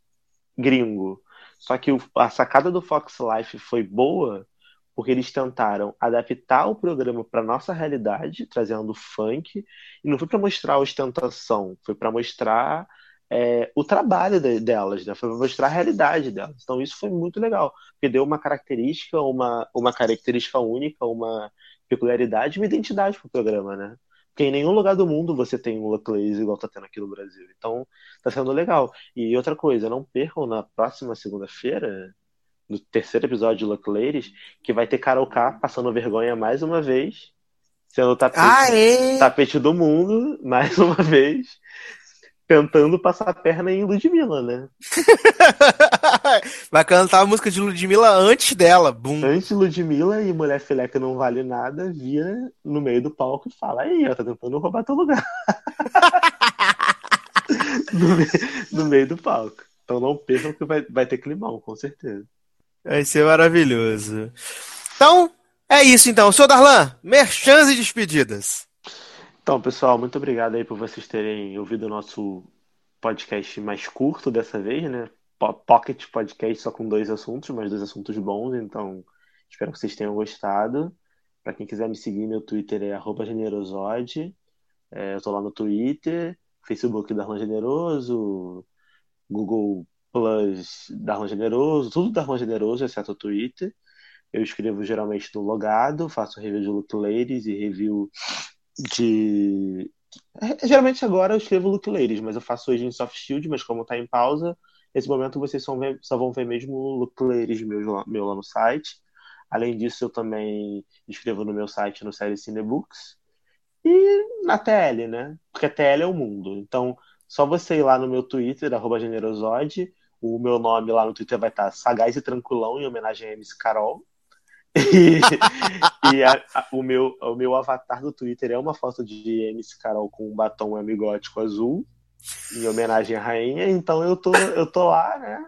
gringo. Só que o- a sacada do Fox Life foi boa porque eles tentaram adaptar o programa para nossa realidade, trazendo funk, e não foi para mostrar a ostentação, foi para mostrar é, o trabalho de- delas, né? Foi para mostrar a realidade delas. Então isso foi muito legal, porque deu uma característica, uma, uma característica única, uma peculiaridade, uma identidade pro programa, né? Porque em nenhum lugar do mundo você tem um Lazy igual tá tendo aqui no Brasil. Então, tá sendo legal. E outra coisa, não percam na próxima segunda-feira, no terceiro episódio de Luck Ladies, que vai ter Carol K passando vergonha mais uma vez, sendo o tapete, tapete do mundo, mais uma vez, tentando passar a perna em Ludmilla, né? Vai cantar a música de Ludmilla antes dela. Bum. Antes de Ludmilla e Mulher Filé que não vale nada, vira no meio do palco e fala, aí, ó, tá tentando roubar teu lugar. no, me- no meio do palco. Então não percam que vai, vai ter climão, com certeza. Vai ser maravilhoso. Então, é isso então. Senhor Darlan, merchans e despedidas. Então, pessoal, muito obrigado aí por vocês terem ouvido o nosso podcast mais curto dessa vez, né? Po- Pocket Podcast só com dois assuntos, mas dois assuntos bons, então espero que vocês tenham gostado. Para quem quiser me seguir, meu Twitter é generosode. É, eu tô lá no Twitter, Facebook Darlan Generoso, Google Plus Darlan Generoso, tudo Darlan Generoso, exceto o Twitter. Eu escrevo geralmente no Logado, faço review de Look Ladies e review de. É, Geralmente agora eu escrevo Look Ladies, mas eu faço hoje em Soft Shield, mas como tá em pausa, nesse momento vocês só, vê- só vão ver mesmo o Look Ladies meu, lá- meu lá no site. Além disso, eu também escrevo no meu site no Série Cinebooks e na TL, né? Porque a TL é o mundo. Então, só você ir lá no meu Twitter, arroba generosode, o meu nome lá no Twitter vai estar Sagaz e Tranquilão, em homenagem a MC Carol. E, a- a- o, meu, o meu avatar do Twitter é uma foto de MC Carol com um batom amigótico azul, em homenagem à rainha. Então eu tô, eu tô lá, né?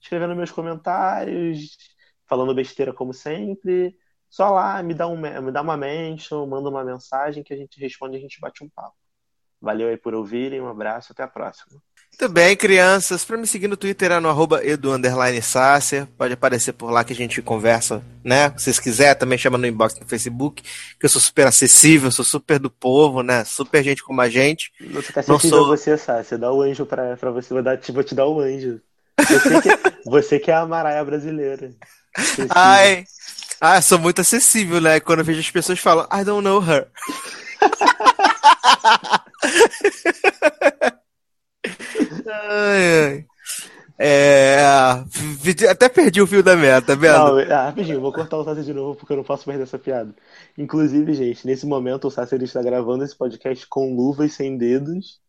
Escrevendo meus comentários, falando besteira como sempre. Só lá, me dá, um, me dá uma mention, manda uma mensagem que a gente responde e a gente bate um papo. Valeu aí por ouvirem, um abraço, até a próxima. Muito bem, crianças. Para me seguir no Twitter é no arroba edu. Pode aparecer por lá que a gente conversa, né? Se vocês quiserem, também chama no inbox no Facebook, que eu sou super acessível, sou super do povo, né? Super gente como a gente. Você tá Não sou- você. Você dá o anjo pra, pra você, vou, dar, te- vou te dar o anjo. Você que, você que é a Maraia brasileira. Sensível. Ai, ah, sou muito acessível, né? Quando eu vejo as pessoas falam, I don't know her. ai, ai. É, até perdi o fio da merda, tá vendo? Não, ah, rapidinho, vou cortar o Sassi de novo porque eu não posso perder essa piada. Inclusive, gente, nesse momento o ele está gravando esse podcast com luvas sem dedos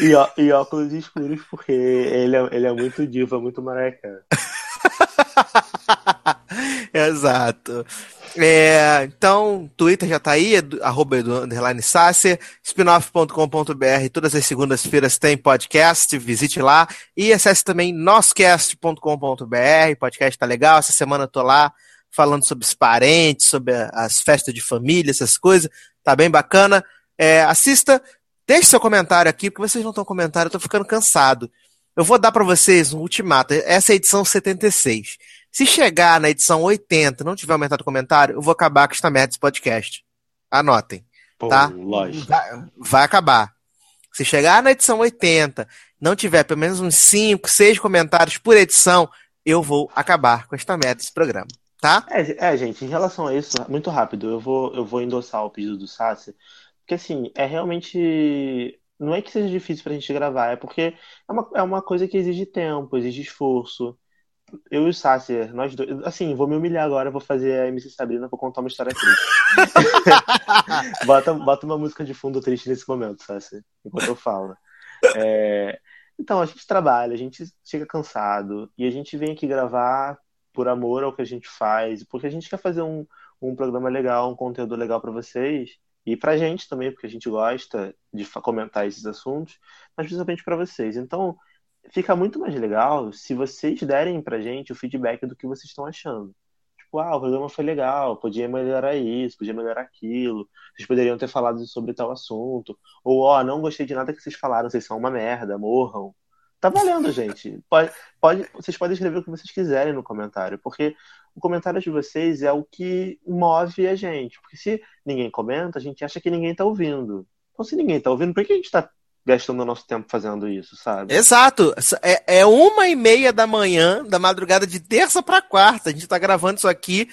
e, ó- e óculos escuros porque ele é, ele é muito diva, muito maraca. Exato. É, então, Twitter já tá aí, arroba underline Sácer, spinoff.com.br, todas as segundas-feiras tem podcast, visite lá, e acesse também noscast.com.br, podcast tá legal, essa semana eu tô lá falando sobre os parentes, sobre as festas de família, essas coisas, tá bem bacana. É, assista, deixe seu comentário aqui, porque vocês não estão comentando, eu tô ficando cansado. Eu vou dar para vocês um ultimato, essa é a edição 76. Se chegar na edição 80 e não tiver aumentado o comentário, eu vou acabar com esta merda desse podcast. Anotem, Pô, tá? lógico. Vai, vai acabar. Se chegar na edição 80, não tiver pelo menos uns 5, 6 comentários por edição, eu vou acabar com esta merda desse programa, tá? É, é, gente, em relação a isso, muito rápido, eu vou, eu vou endossar o pedido do Sassi, porque assim, é realmente. Não é que seja difícil pra gente gravar, é porque é uma, é uma coisa que exige tempo, exige esforço. Eu e o Sassi, nós dois. Assim, vou me humilhar agora, vou fazer a MC Sabrina, vou contar uma história triste. bota, bota uma música de fundo triste nesse momento, Sassi, enquanto eu falo. É, Então, a gente trabalha, a gente chega cansado, e a gente vem aqui gravar por amor ao que a gente faz, porque a gente quer fazer um, um programa legal, um conteúdo legal para vocês e pra gente também, porque a gente gosta de comentar esses assuntos, mas principalmente para vocês. Então, fica muito mais legal se vocês derem pra gente o feedback do que vocês estão achando. Tipo, ah, o programa foi legal, podia melhorar isso, podia melhorar aquilo, vocês poderiam ter falado sobre tal assunto, ou ó, não gostei de nada que vocês falaram, vocês são uma merda, morram. Tá valendo, gente. Pode, pode, vocês podem escrever o que vocês quiserem no comentário, porque o comentário de vocês é o que move a gente. Porque se ninguém comenta, a gente acha que ninguém tá ouvindo. Então, se ninguém tá ouvindo, por que a gente tá gastando nosso tempo fazendo isso, sabe? Exato. É, é uma e meia da manhã, da madrugada de terça para quarta. A gente tá gravando isso aqui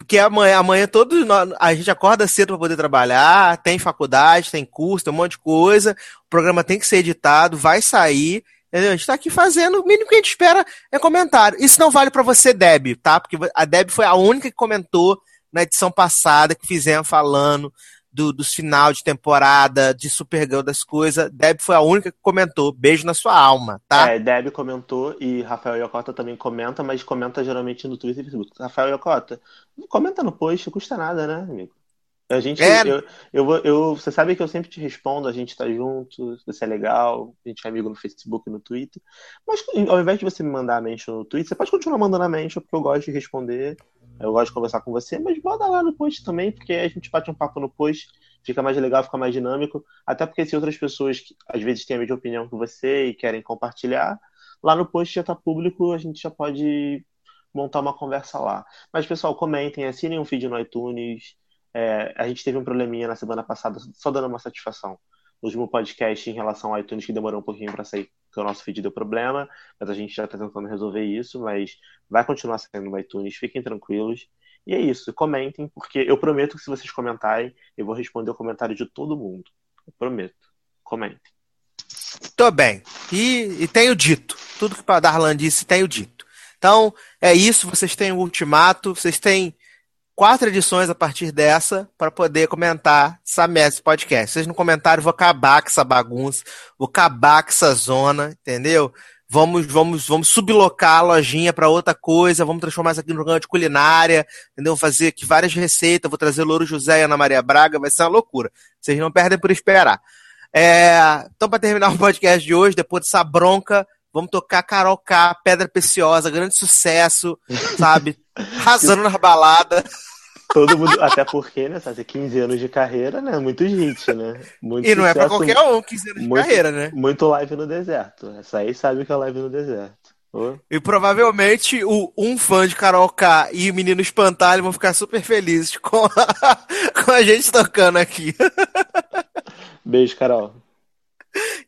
porque amanhã, amanhã todos nós, a gente acorda cedo para poder trabalhar, tem faculdade, tem curso, tem um monte de coisa. O programa tem que ser editado, vai sair. Entendeu? A gente tá aqui fazendo, o mínimo que a gente espera é comentário. Isso não vale para você, Deb, tá? Porque a Deb foi a única que comentou na edição passada que fizemos falando do, dos final de temporada, de Supergirl, das coisas. Deb foi a única que comentou. Beijo na sua alma, tá? É, Deb comentou e Rafael Yokota também comenta, mas comenta geralmente no Twitter e Facebook. Rafael Yokota, comenta no post, não custa nada, né, amigo? A gente, É. eu, eu, eu, você sabe que eu sempre te respondo, a gente tá junto, você é legal, a gente é amigo no Facebook e no Twitter. Mas ao invés de você me mandar a mention no Twitter, você pode continuar mandando a mention, porque eu gosto de responder, eu gosto de conversar com você, mas manda lá no post também, porque a gente bate um papo no post, fica mais legal, fica mais dinâmico. Até porque se outras pessoas que às vezes têm a mesma opinião que você e querem compartilhar, lá no post já tá público, a gente já pode montar uma conversa lá. Mas, pessoal, comentem, assinem um feed no iTunes. É, a gente teve um probleminha na semana passada, só dando uma satisfação. No último podcast em relação ao iTunes, que demorou um pouquinho para sair, porque o nosso feed deu problema, mas a gente já está tentando resolver isso, mas vai continuar saindo no iTunes, fiquem tranquilos. E é isso, comentem, porque eu prometo que se vocês comentarem, eu vou responder o comentário de todo mundo. Eu prometo. Comentem. Tô bem. E, e tenho dito. Tudo que o Darlan disse, tenho dito. Então, é isso. Vocês têm o ultimato. Vocês têm quatro edições a partir dessa para poder comentar essa merda, esse podcast. Vocês no comentário, vou acabar com essa bagunça. Vou acabar com essa zona, entendeu? Vamos, vamos, vamos sublocar a lojinha para outra coisa, vamos transformar isso aqui no programa de culinária, entendeu? Fazer aqui várias receitas, vou trazer Louro José e Ana Maria Braga, vai ser uma loucura. Vocês não perdem por esperar. É, então, para terminar o podcast de hoje, depois dessa bronca, vamos tocar Carol K, Pedra Preciosa, grande sucesso, sabe? Arrasando nas baladas. Todo mundo, até porque, né, fazer 15 anos de carreira, né? Muito hit, né? Muito E não é pra sucesso, qualquer um 15 anos de muito- carreira, né? Muito live no deserto. Essa aí sabe o que é live no deserto. Ô, E provavelmente o, um fã de Carol K e o menino espantalho vão ficar super felizes com a, com a gente tocando aqui. Beijo, Carol.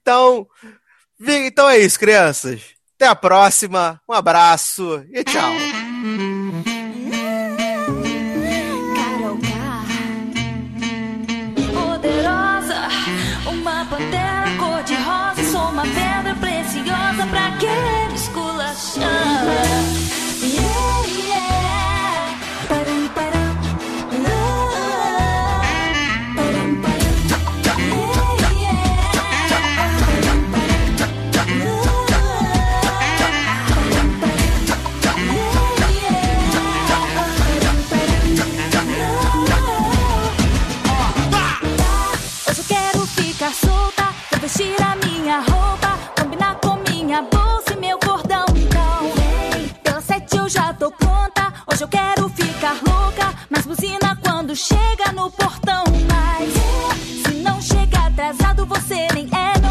Então, então é isso, crianças. Até a próxima. Um abraço e tchau. Hoje eu quero ficar louca, mas buzina quando chega no portão. Mas se não chega atrasado, você nem é